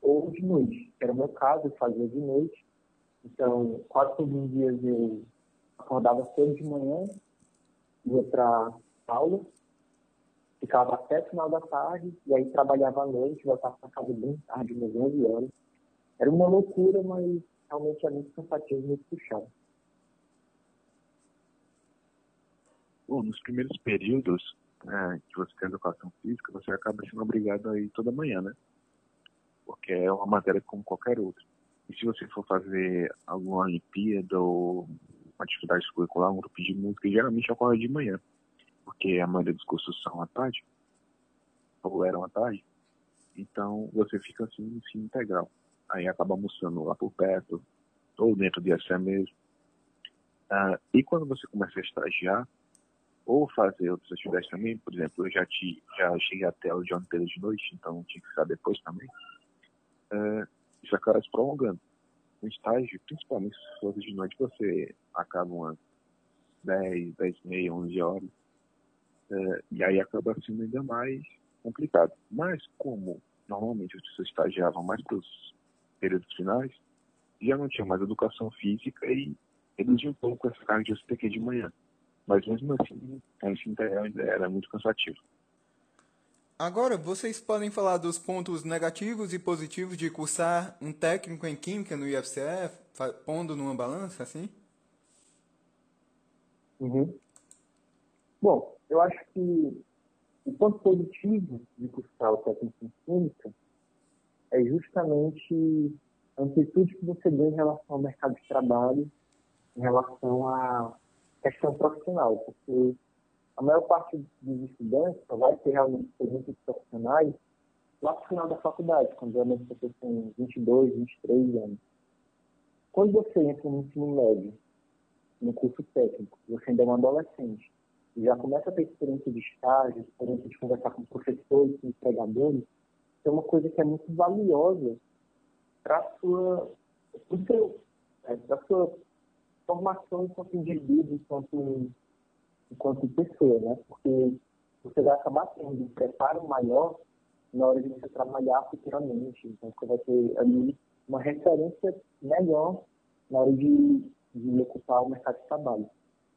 ou de noite, que era o meu caso, eu fazia de noite. Então, quase todos os dias eu acordava cedo de manhã, ia para aula, ficava até o final da tarde, e aí trabalhava à noite, voltava para casa bem tarde, umas 11 horas. Era uma loucura, mas realmente é muito cansativo, muito puxado. Bom, nos primeiros períodos é, que você tem educação física, você acaba sendo obrigado a ir toda manhã, né? Porque é uma matéria como qualquer outra. E se você for fazer alguma Olimpíada ou atividade curricular, um grupo de música, geralmente ocorre de manhã, porque a maioria dos cursos são à tarde, ou eram à tarde. Então você fica assim ensino integral. Aí acaba almoçando lá por perto, ou dentro de SM mesmo. Ah, e quando você começa a estagiar, ou fazer outras atividades também, por exemplo, eu já, te, já cheguei até o John Taylor de noite, então tinha que ficar depois também. Uh, isso acaba se prolongando. No estágio, principalmente se for de noite, você acaba umas 10, 10 e meia, 11 horas. Uh, e aí acaba sendo ainda mais complicado. Mas como normalmente as pessoas estagiavam mais para os períodos finais, já não tinha mais educação física e reduziu um pouco essa carga de você ter que de manhã. Mas mesmo assim, a ensino integral era muito cansativo. Agora, vocês podem falar dos pontos negativos e positivos de cursar um técnico em Química no IFCF, pondo numa balança, assim? Uhum. Bom, eu acho que o ponto positivo de cursar o técnico em Química é justamente a amplitude que você ganha em relação ao mercado de trabalho, em relação a questão profissional, porque a maior parte dos estudantes só vai ter realmente experiências profissionais lá no final da faculdade, quando realmente você tem 22, 23 anos. Quando você entra no ensino médio, no curso técnico, você ainda é um adolescente, e já começa a ter experiência de estágio, experiência de conversar com professores, com empregadores, é uma coisa que é muito valiosa para a sua, é, sua formação enquanto indivíduo, enquanto, enquanto pessoa, né? Porque você vai acabar tendo um preparo maior na hora de você trabalhar futuramente. Então, você vai ter ali uma referência melhor na hora de, de ocupar o mercado de trabalho.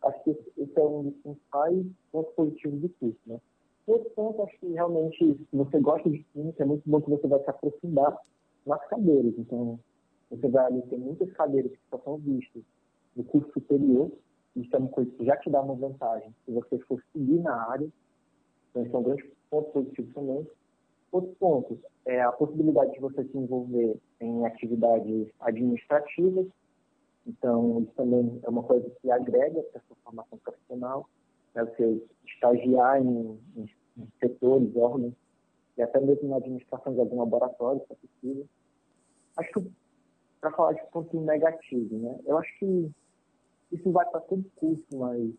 Acho que esse é um dos principais pontos positivos do curso, né? Outro ponto, acho que realmente, se você gosta de química, é muito bom que você vai se aprofundar nas cadeiras. Então, você vai ali ter muitas cadeiras que só são vistas no curso superior. Isso é que já te dá uma vantagem se você for seguir na área. Então, esse é um grande ponto positivo também. Outro ponto é a possibilidade de você se envolver em atividades administrativas. Então, isso também é uma coisa que agrega para a sua formação profissional. Né? Você estagiar em, em setores, órgãos, e até mesmo na administração de algum laboratório, se é possível. Acho que para falar de ponto negativo, né? Eu acho que isso vai para todo curso, mas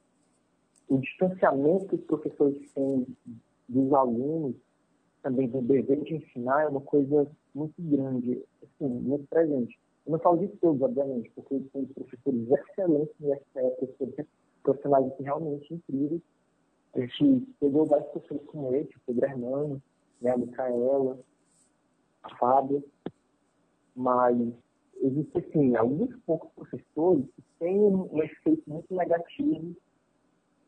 o distanciamento que os professores têm dos alunos, também do dever de ensinar, é uma coisa muito grande, assim, muito presente. Eu não falo de todos, obviamente, porque tem professores excelentes no SPE, professores profissionais assim, realmente incríveis. A gente pegou vários professores como esse, o Pedro Hermano, né, a Micaela, a Fábio, mas existem, assim, alguns poucos professores que têm um, efeito muito negativo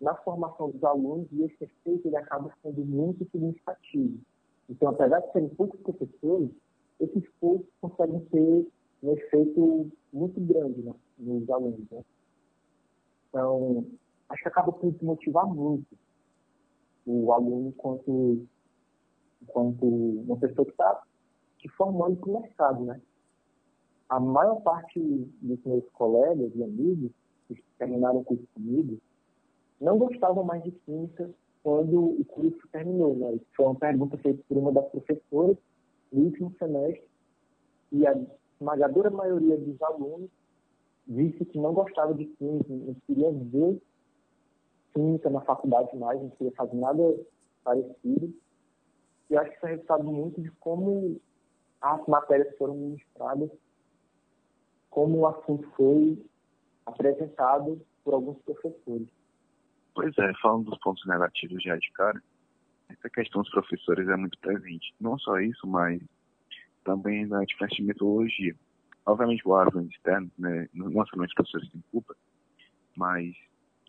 na formação dos alunos e esse efeito ele acaba sendo muito significativo. Então, apesar de serem poucos professores, esses poucos conseguem ter um efeito muito grande né, nos alunos. Né? Então, acho que acaba por desmotivar muito o aluno enquanto, enquanto uma pessoa que está se formando para o mercado, né? A maior parte dos meus colegas e amigos que terminaram o curso comigo não gostavam mais de química quando o curso terminou. Né? Foi uma pergunta feita por uma das professoras no último semestre e a esmagadora maioria dos alunos disse que não gostava de química, não queria ver química na faculdade mais, não queria fazer nada parecido. E acho que isso é resultado muito de como as matérias foram ministradas, como o assunto foi apresentado por alguns professores. Pois é, falando dos pontos negativos já de cara, essa questão dos professores é muito presente. Não só isso, mas também na diferença de metodologia. Obviamente, o órgão externo, né, não somente os professores têm culpa, mas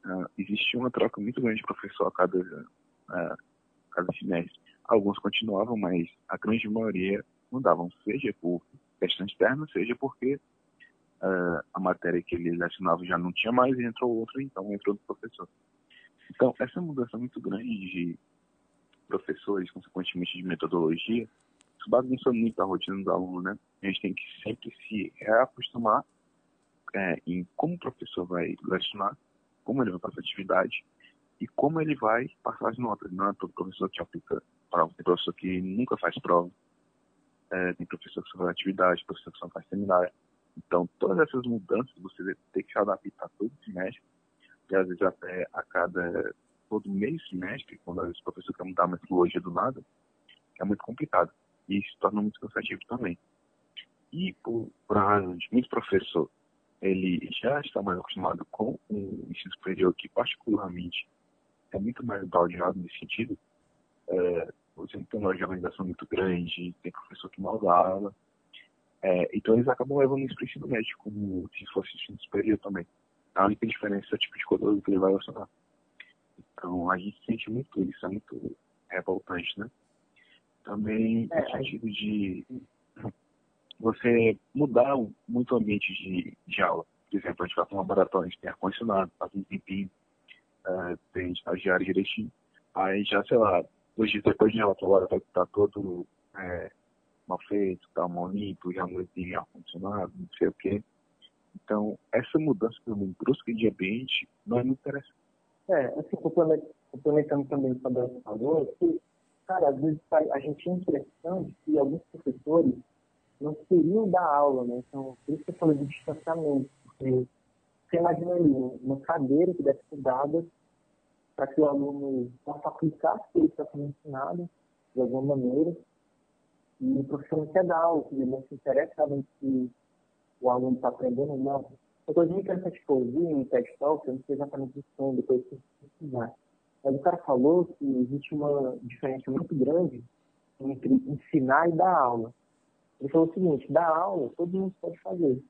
uh, existe uma troca muito grande de professor a cada, uh, cada semestre. Alguns continuavam, mas a grande maioria mudavam, seja por questão externa, seja porque uh, a matéria que ele lecionava já não tinha mais e entrou outra, então entrou outro professor. Então, essa mudança muito grande de professores, consequentemente de metodologia, isso bagunça muito a rotina do aluno, né? A gente tem que sempre se reacostumar é, em como o professor vai lecionar, como ele vai passar atividade e como ele vai passar as notas. Não é todo professor que aplica prova, tem professor que nunca faz prova, é, tem professor que só faz atividade, professor que só faz seminário. Então, todas essas mudanças você tem que se adaptar todo semestre, e às vezes até a cada todo mês semestre, quando às vezes o professor quer mudar a metodologia do nada, é muito complicado. E isso torna muito cansativo também. E por, por razão muito professor, ele já está mais acostumado com o ensino superior, que particularmente é muito mais baldeado nesse sentido. É, você tem uma organização muito grande, tem professor que mal dá aula. É, então eles acabam levando isso para o ensino médio, como se fosse ensino superior também. A única diferença é o tipo de conteúdo que ele vai lecionar. Então a gente sente muito isso, é muito revoltante, né? Também é, no sentido de você mudar muito o ambiente de, de aula. Por exemplo, a gente vai para um laboratório, a gente tem ar-condicionado, faz um tempinho, uh, tem estagiário direitinho. Aí já, sei lá, dois dias depois de aula, agora vai estar todo é, mal feito, tá mal limpo, já tem ar-condicionado, não sei o quê. Então, essa mudança também brusca de ambiente não é muito interessante. É, assim, complementando também o que o falou, que, cara, às vezes a gente tinha a impressão de que alguns professores não queriam dar aula, né? Então, por isso que eu falei de distanciamento, porque você imagina ali, uma cadeira que deve ser dada para que o aluno possa aplicar aquilo que está sendo ensinado, de alguma maneira, e o professor quer dar aula, ele não se interessa realmente se o aluno está aprendendo ou não. Uma coisa muito interessante que eu ouvi no TED Talk, eu não sei exatamente o som, depois que precisar. Mas o cara falou que existe uma diferença muito grande entre ensinar e dar aula. Ele falou o seguinte, dar aula todo mundo pode fazer.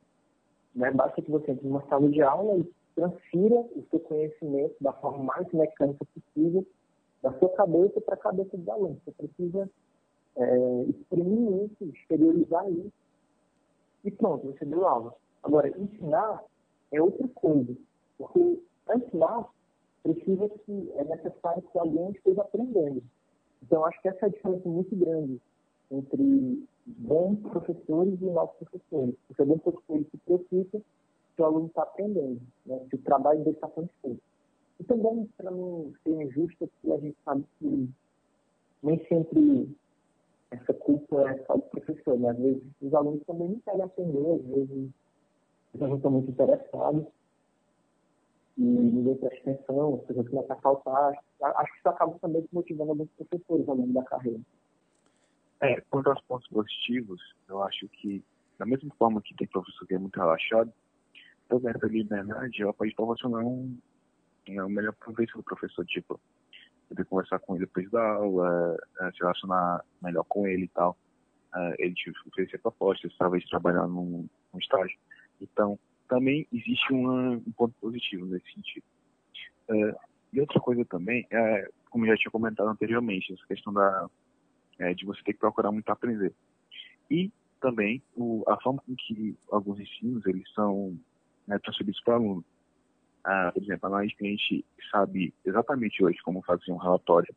Né? Basta que você entre numa sala de aula e transfira o seu conhecimento da forma mais mecânica possível da sua cabeça para a cabeça dos alunos. Você precisa é, exprimir isso, exteriorizar isso e pronto, você deu aula. Agora, ensinar é outra coisa, porque ensinar precisa que é necessário que alguém esteja aprendendo. Então, acho que essa é a diferença muito grande entre bons professores e maus professores. Porque bom professor se preocupa que o aluno está aprendendo, né? se o trabalho dele está sendo feito. E também, para não ser injusto, porque a gente sabe que nem sempre essa culpa é só do professor, né? Às vezes os alunos também não querem aprender, às vezes eles não estão muito interessados e ninguém presta atenção, as pessoas começam a faltar. Acho que isso acaba também motivando alguns professores ao longo da carreira. É, quanto aos pontos positivos, eu acho que, da mesma forma que tem professor que é muito relaxado, toda essa liberdade ela pode proporcionar um, um melhor proveito do professor, tipo, poder conversar com ele depois da aula, uh, se relacionar melhor com ele e tal. Uh, ele te oferecer propostas, talvez trabalhar num, num estágio. Então, também existe um ponto positivo nesse sentido. Uh, e outra coisa também, é, como já tinha comentado anteriormente, essa questão da, é, de você ter que procurar muito aprender. E também o, a forma com que alguns ensinos eles são né, transferidos para o aluno. Ah, por exemplo, análise a gente sabe exatamente hoje como fazer um relatório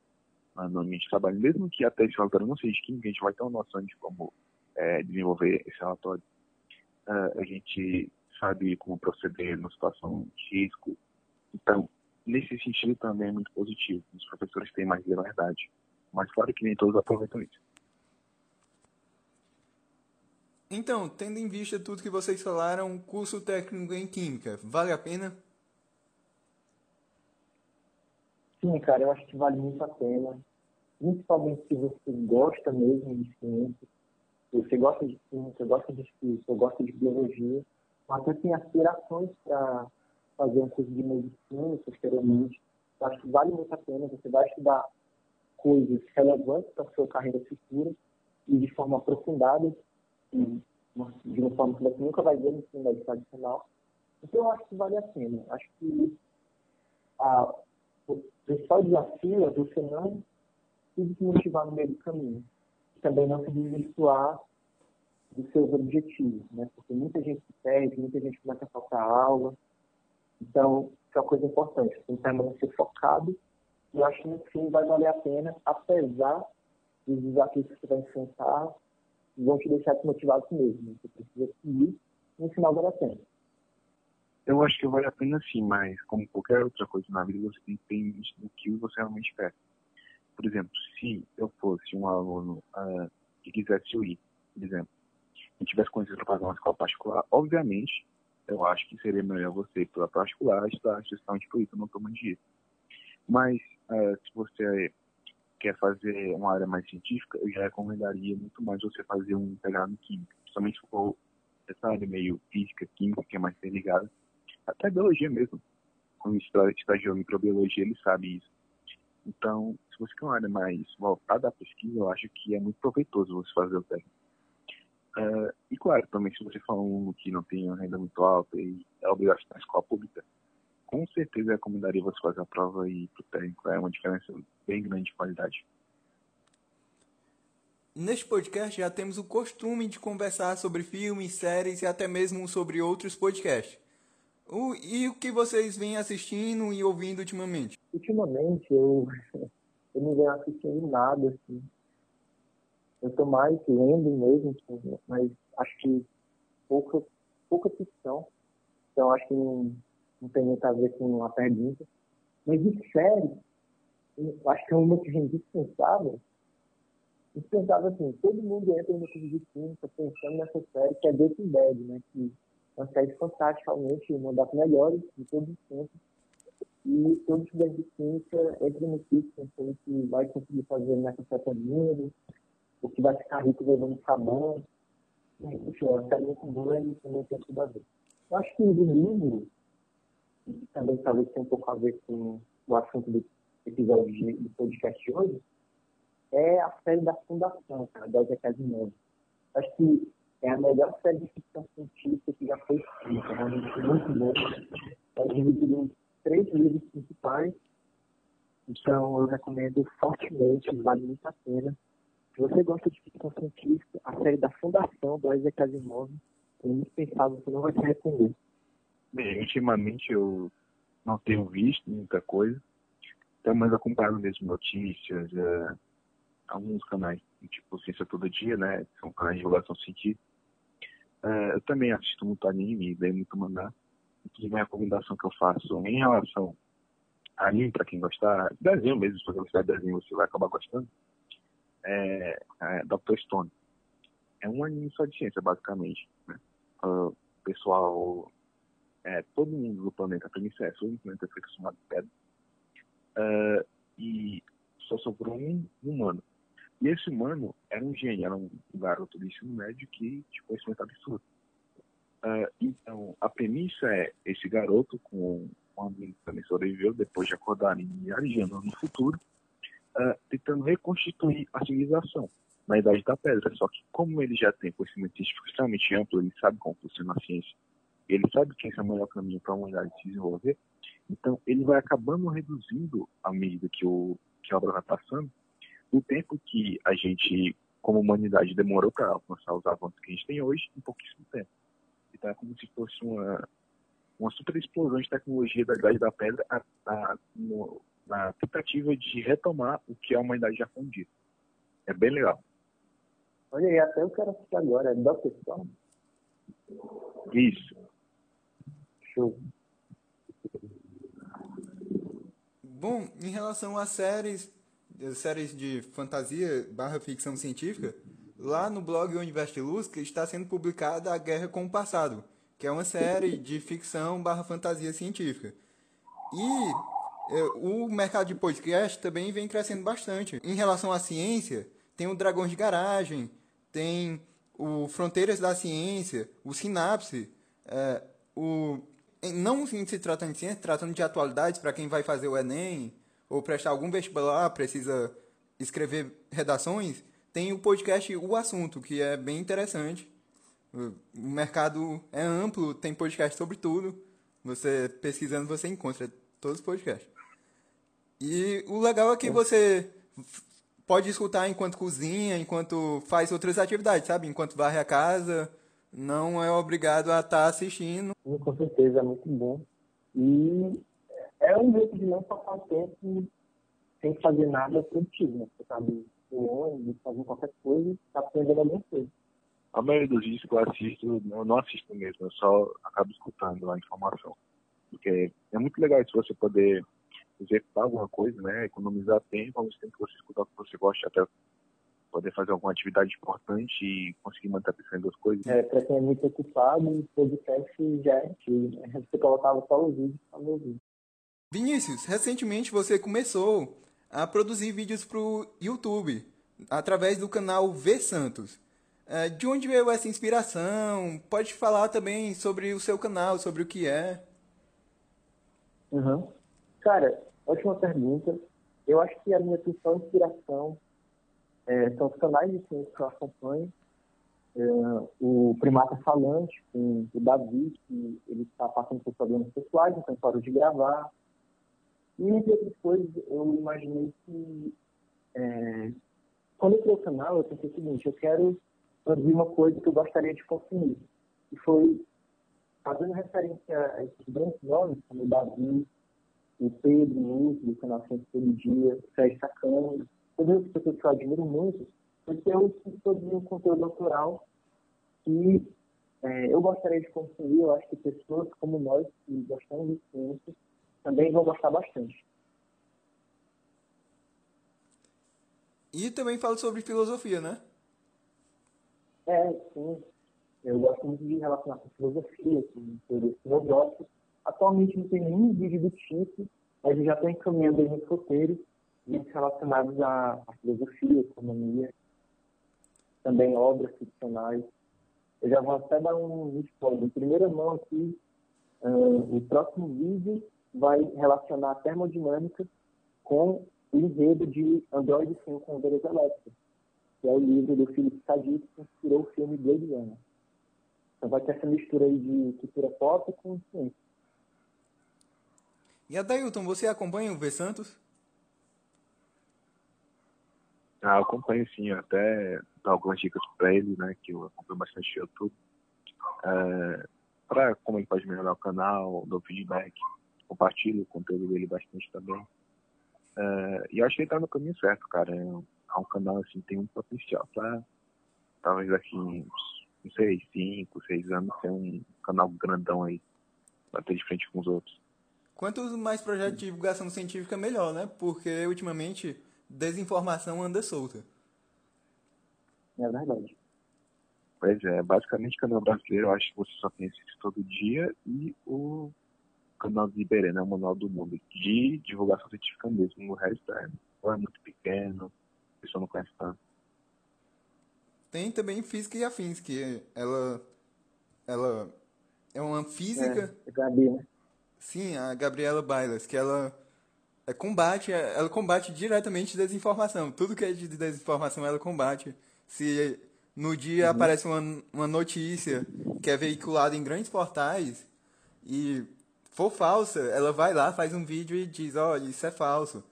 no ambiente de trabalho, mesmo que até esse relatório não seja de química, a gente vai ter uma noção de como é, desenvolver esse relatório. Ah, a gente sabe como proceder numa situação de risco. Então, nesse sentido também é muito positivo. Os professores têm mais liberdade. Mas claro que nem todos aproveitam isso. Então, tendo em vista tudo que vocês falaram, curso técnico em Química, vale a pena? Sim, cara, eu acho que vale muito a pena. Principalmente se você gosta mesmo de ciência, se você gosta de ciência, gosta de física, gosta de biologia, até tem aspirações para fazer um curso de medicina, posteriormente. Eu acho que vale muito a pena. Você vai estudar coisas relevantes para a sua carreira futura e de forma aprofundada de uma forma que você nunca vai ver no ensino médio tradicional. Então, eu acho que vale a pena. Acho que a, o principal desafio é você não se desmotivar no meio do caminho. Também não se desvirtuar dos seus objetivos, né? Porque muita gente se perde, muita gente começa a faltar aula. Então, isso é uma coisa importante. Tem que permanecer focado e acho que no fim vai valer a pena, apesar dos desafios que você vai enfrentar, vão te deixar desmotivado mesmo. Você precisa seguir no final vale a. Eu acho que vale a pena sim, mas como qualquer outra coisa na vida, você tem que ter do que você realmente quer. Por exemplo, se eu fosse um aluno uh, que quisesse ir, por exemplo, e tivesse condições para fazer uma escola particular, obviamente, eu acho que seria melhor você ir para particular estudar gestão de política no tomo de Mas, uh, se você quer fazer uma área mais científica, eu já recomendaria muito mais você fazer um integrado em química, principalmente se for essa área meio física, química, que é mais ligada, até biologia mesmo. Quando estagiou microbiologia, ele sabe isso. Então, se você quer uma área mais voltada à pesquisa, eu acho que é muito proveitoso você fazer o técnico. Uh, e claro, também se você for um que não tem uma renda muito alta e é obrigado a estar na escola pública, com certeza recomendaria você fazer a prova e ir para o técnico. É uma diferença bem grande de qualidade. Neste podcast já temos o costume de conversar sobre filmes, séries e até mesmo sobre outros podcasts. O, e o que vocês vêm assistindo e ouvindo ultimamente? Ultimamente eu, eu não venho assistindo nada, assim. Eu estou mais lendo mesmo, assim, mas acho que pouca, pouca ficção. Então acho que não, não tem muito a ver com a pergunta. Mas de série, eu acho que é uma que é indispensável. Indispensável assim, todo mundo entra no curso de química pensando nessa série que é Breaking Bad, né? Que uma série fantástica, realmente, uma das melhores de todos os tempos. E todo estudante de entra no curso pensando que vai conseguir fazer metafetamina, ou que vai ficar rico levando sabão. Enfim, é uma série muito boa e também tem tudo a ver. Eu acho que o livro também talvez tenha um pouco a ver com o assunto do episódio de, do podcast de hoje, é a série da Fundação, cara, da Ezequiel. Acho que é a melhor série de ficção científica que já foi escrita, realmente muito boa. É dividido em três livros principais, então eu recomendo fortemente, vale muito a pena. Se você gosta de ficção científica, a série da Fundação do Isaac Asimov é indispensável, você não vai se arrepender. Bem, ultimamente eu não tenho visto muita coisa. Tenho mais acompanhado mesmo notícias, é, alguns canais, tipo Ciência Todo Dia, né? São canais de divulgação científica. É, eu também assisto muito anime, vejo muito mangá. Inclusive, a recomendação que eu faço em relação a anime, para quem gostar, desenho mesmo, se você gostar de desenho, você vai acabar gostando, é, é Dr. Stone. É um anime só de ciência, basicamente. Né? O pessoal é, todo mundo do planeta, a premissa é, todo planeta foi transformado em pedra, uh, e só sobrou um humano. E esse humano era um gênio, era um garoto de ensino médio que tinha conhecimento absurdo. Uh, então, a premissa é esse garoto com um amigo que também sobreviveu depois de acordar em milhares de anos no futuro, uh, tentando reconstituir a civilização na Idade da Pedra. Só que, como ele já tem conhecimento científico extremamente amplo, ele sabe como funciona a ciência ele sabe que esse é o melhor caminho para a humanidade se desenvolver, então ele vai acabando reduzindo à medida que, o, que a obra vai passando, o tempo que a gente, como humanidade, demorou para alcançar os avanços que a gente tem hoje em pouquíssimo tempo. Então é como se fosse uma, uma super explosão de tecnologia da Idade da Pedra a, a, no, na tentativa de retomar o que a humanidade já fundiu. É bem legal. Olha aí, até eu quero assistir agora, é Dr. Stone? Isso. Show. Bom, em relação às séries, séries de fantasia barra ficção científica, lá no blog Universo de Luz que está sendo publicada A Guerra com o Passado, que é uma série de ficção barra fantasia científica. E é, o mercado de podcast também vem crescendo bastante. Em relação à ciência, tem o Dragões de Garagem, tem o Fronteiras da Ciência, o Sinapse, é, o não se tratando de ciência, tratando de atualidades para quem vai fazer o Enem ou prestar algum vestibular, precisa escrever redações, tem o podcast O Assunto, que é bem interessante. O mercado é amplo, tem podcast sobre tudo. Você pesquisando, você encontra todos os podcasts. E o legal é que você pode escutar enquanto cozinha, enquanto faz outras atividades, sabe? Enquanto varre a casa, não é obrigado a estar tá assistindo. Com certeza, é muito bom. E é um jeito de não passar o tempo sem fazer nada produtivo, né? Você sabe, ônibus, fazendo qualquer coisa, está aprendendo alguma coisa. A maioria dos vídeos que eu assisto, eu não assisto mesmo, eu só acabo escutando a informação. Porque é muito legal se você poder executar alguma coisa, né? Economizar tempo, ao mesmo tempo que você escutar o que você gosta, até poder fazer alguma atividade importante e conseguir manter aprendendo as coisas. É, para quem é muito ocupado, o podcast já é antigo. Né? Você colocava só os vídeos para ouvir. Vinícius, recentemente você começou a produzir vídeos para o YouTube, através do canal V Santos. É, de onde veio essa inspiração? Pode falar também sobre o seu canal, sobre o que é. Uhum. Cara, ótima pergunta. Eu acho que a minha principal inspiração é, são os canais de ciência que eu acompanho. É, o Primata Falante, com o Davi, que ele está passando por problemas pessoais, então parou de gravar. E entre outras eu imaginei que é, quando eu criei o canal, eu pensei o seguinte, eu quero produzir uma coisa que eu gostaria de consumir. E foi fazendo referência a esses grandes nomes, como o Davi, o Pedro Nunes, do canal Ciência Todo Dia, o Sérgio Sacano, todas as pessoas que eu admiro muito, porque eu produzi um conteúdo natural que é, eu gostaria de consumir, eu acho que pessoas como nós, que gostamos de ciência, também vão gostar bastante. E também fala sobre filosofia, né? É, sim. Eu gosto muito de relacionar com filosofia, com teorias filosóficas, Atualmente não tem nenhum vídeo do tipo, mas eu já estou encaminhando aí nos roteiros vídeos relacionados à, à filosofia, economia, também obras ficcionais. Eu já vou até dar um spoiler. Em primeira mão aqui, uh, o próximo vídeo vai relacionar a termodinâmica com o enredo de Android 5 com Ovelhas Elétricas, que é o livro do Philip K. que inspirou o filme Blade Runner. Então vai ter essa mistura aí de cultura pop com ciência. E Adailton, você acompanha o V Santos? Ah, eu acompanho sim, até dar algumas dicas para ele, né, que eu acompanho bastante no YouTube, é, para como ele pode melhorar o canal, dou feedback, compartilho o conteúdo dele bastante também. É, e eu acho que ele tá no caminho certo, cara. É um, é um canal assim, tem um potencial para talvez daqui uns, não sei, cinco, seis anos ter um canal grandão aí, bater de frente com os outros. Quanto mais projetos de divulgação científica, melhor, né? Porque ultimamente desinformação anda solta. É verdade. Pois é, basicamente canal brasileiro, eu acho que você só tem esse todo dia e o canal de Iberê, né? O Manual do Mundo, de divulgação científica mesmo. O resto é, ou é muito pequeno, a pessoa não conhece tanto. Tem também física e afins, que ela, ela é uma física. É, é Gabi, né? Sim, a Gabriela Bailas, que ela é, combate, ela combate diretamente desinformação. Tudo que é de desinformação ela combate. Se no dia uhum. aparece uma, uma notícia que é veiculada em grandes portais e for falsa, ela vai lá, faz um vídeo e diz, olha, isso é falso.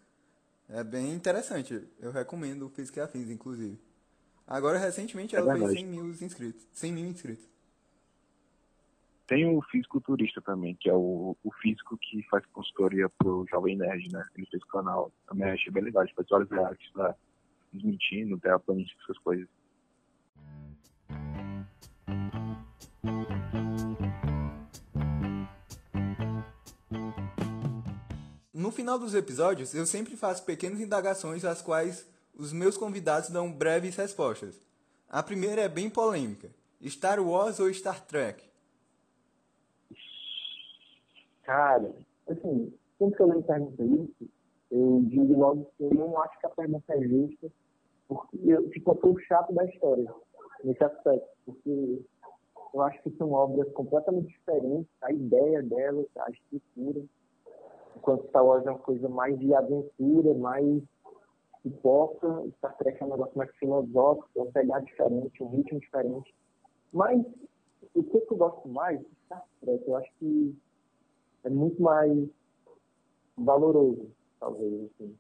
É bem interessante. Eu recomendo o Física e Afins, inclusive. Agora, recentemente, ela é fez 100 mil inscritos. 100 mil inscritos. Tem o fisiculturista também, que é o, o físico que faz consultoria pro Jovem Nerd, né? Ele fez o canal. Também achei bem legal, faz vários reacts lá, desmentindo, terraplanistas, essas coisas. No final dos episódios, eu sempre faço pequenas indagações às quais os meus convidados dão breves respostas. A primeira é bem polêmica: Star Wars ou Star Trek? Cara, assim, sempre que alguém pergunta isso, eu digo logo que eu não acho que a pergunta é justa, porque eu fico pouco chato da história, nesse aspecto, porque eu acho que são obras completamente diferentes, a ideia delas, a estrutura, enquanto Star Wars é uma coisa mais de aventura, mais pipoca, Star Trek é um negócio mais filosófico, é um pegar diferente, um ritmo diferente. Mas o que eu gosto mais de Star Trek, eu acho que é muito mais valoroso, talvez. Assim.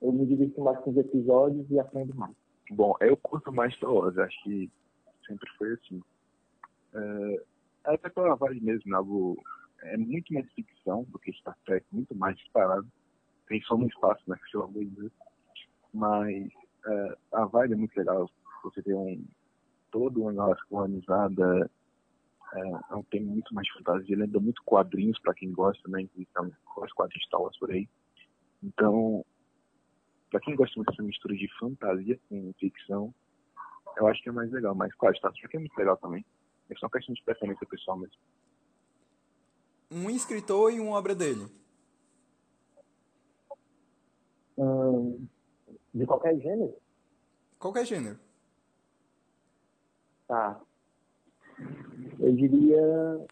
Eu me divirto mais com os episódios e aprendo mais. Bom, eu curto mais Star Wars, acho que sempre foi assim. É, até pela voz mesmo, algo é muito mais ficção do que Star Trek, muito mais disparado. Tem só no espaço, né? Pelo amor de Deus. Mas é, a vibe é muito legal. Você tem um, todo uma galáxia colonizada, é, é um tema muito mais fantasia, lembra muito quadrinhos para quem gosta, né? Então, gosta quadrinhos Star por aí. Então, para quem gosta muito dessa mistura de fantasia com ficção, eu acho que é mais legal. Mas, claro, Star Trek é muito legal também. É só questão de preferência pessoal mesmo. Um escritor e uma obra dele. Hum, de qualquer gênero? Qualquer gênero. Tá. Eu diria.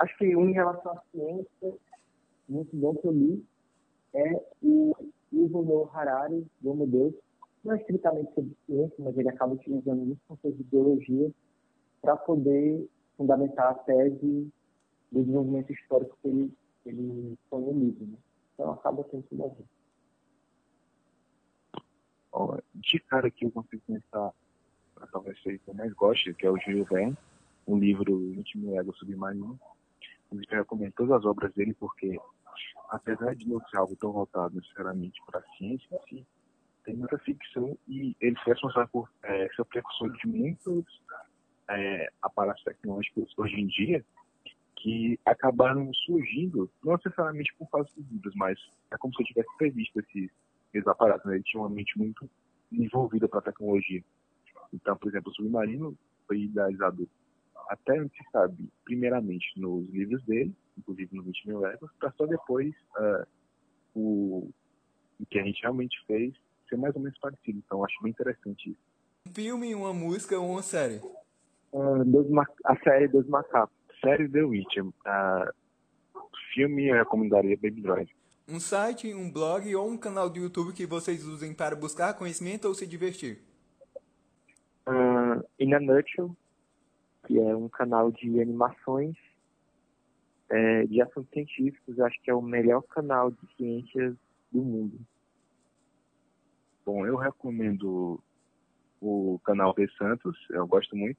Acho que um em relação à ciência, muito bom que eu li, é o Yuval Noah Harari, do Homo Deus. Não é estritamente sobre ciência, mas ele acaba utilizando muitos conceitos de biologia para poder fundamentar a tese do desenvolvimento histórico que ele, ele põe no. Né? Então acaba sendo tudo a ver. De cara que eu consigo pensar talvez seja que eu mais gosto, que é o Júlio Verne, um livro íntimo ego submarino. Eu recomendo todas as obras dele, porque, apesar de não ser algo tão voltado necessariamente para a ciência em si, tem muita ficção e ele foi responsável por é, ser precursor de muitos é, aparatos tecnológicos hoje em dia que acabaram surgindo, não necessariamente por causa dos livros, mas é como se eu tivesse previsto esses, esses aparatos. Né? Ele tinha uma mente muito envolvida para a tecnologia. Então, por exemplo, o submarino foi idealizado até onde se sabe, primeiramente nos livros dele, inclusive no 20 mil léguas, para só depois uh, o, o que a gente realmente fez ser mais ou menos parecido. Então, acho bem interessante isso. Um filme, uma música ou uma série? Uh, a série dos macacos. Série The Witcher. Uh, filme, eu recomendaria Baby Drive. Um site, um blog ou um canal do YouTube que vocês usem para buscar conhecimento ou se divertir? uh, In a Nutshell, que é um canal de animações é, de assuntos científicos. Acho que é o melhor canal de ciências do mundo. Bom, eu recomendo o canal de Santos, eu gosto muito.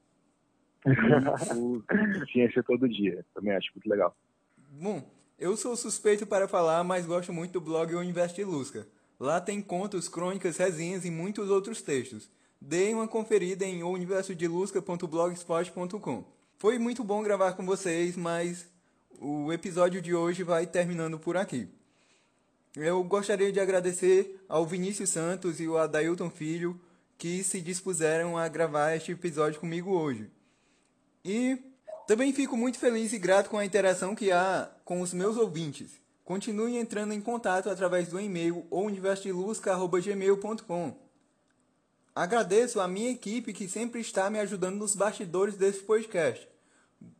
O Ciência Todo Dia, também acho muito legal. Bom, eu sou suspeito para falar, mas gosto muito do blog Universo de Lusca. Lá tem contos, crônicas, resenhas e muitos outros textos. Deem uma conferida em universodelusca.blogspot.com. Foi muito bom gravar com vocês, mas o episódio de hoje vai terminando por aqui. Eu gostaria de agradecer ao Vinícius Santos e ao Adailton Filho que se dispuseram a gravar este episódio comigo hoje. E também fico muito feliz e grato com a interação que há com os meus ouvintes. Continue entrando em contato através do e-mail ou universodelusca.gmail.com. Agradeço a minha equipe que sempre está me ajudando nos bastidores desse podcast.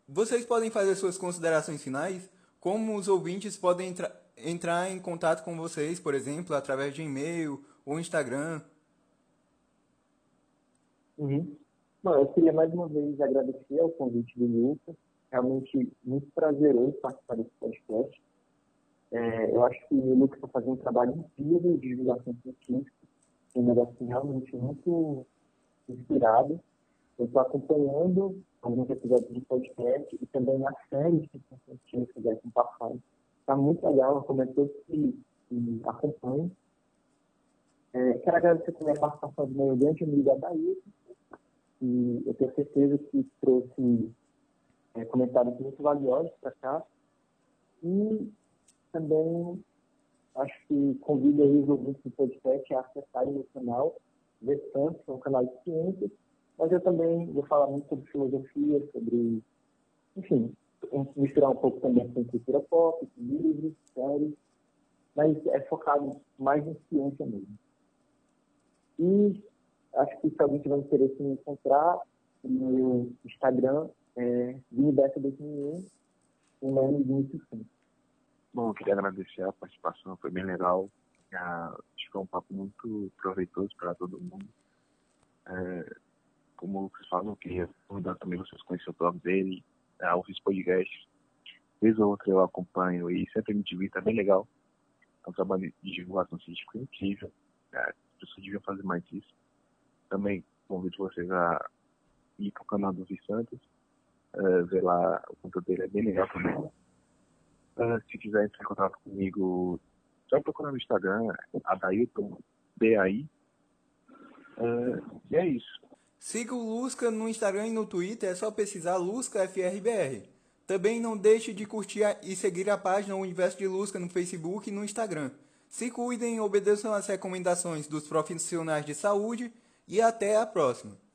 Vocês podem fazer suas considerações finais? Como os ouvintes podem entra entrar em contato com vocês, por exemplo, através de e-mail ou Instagram? Uhum. Bom, eu queria mais uma vez agradecer ao convite do Lucas. Realmente muito prazeroso participar desse podcast. É, eu acho que o Lucas está fazendo um trabalho incrível de divulgação científica um negócio realmente muito inspirado. Eu estou acompanhando alguns episódios de podcast e também a série que vocês fizessem passado. Está muito legal, eu recomendo que, que acompanhem. É, quero agradecer também a participação do meu grande amigo da e eu tenho certeza que trouxe é, comentários muito valiosos para cá. E também acho que convido aí os ouvintes do podcast a acessarem o canal Versantes, que é um canal de ciências, mas eu também vou falar muito sobre filosofia, sobre, enfim, misturar um pouco também com cultura pop, livros, séries, mas é focado mais em ciência mesmo. E acho que se alguém tiver interesse em me encontrar, no meu Instagram é Vinibeto2001, o nome Vinícius Santos. Bom, eu queria agradecer a participação, foi bem legal. acho que foi um papo muito proveitoso para todo mundo. É, como vocês falam, eu queria convidar também vocês a conhecer o blog dele, a ouvir esse podcast. Vez ou outra eu acompanho e sempre me divirto, é bem legal. É um trabalho de divulgação científica incrível. É, as pessoas deviam fazer mais isso. Também convido vocês a ir para o canal do Santos, uh, ver lá o conteúdo dele, é bem legal também. Uh, se quiser entrar em contato comigo, só procurar no Instagram, Adailton, DAI. Uh, e é isso. Siga o Lusca no Instagram e no Twitter, é só pesquisar LuscaFRBR. Também não deixe de curtir e seguir a página Universo de Lusca no Facebook e no Instagram. Se cuidem, obedeçam às recomendações dos profissionais de saúde e até a próxima.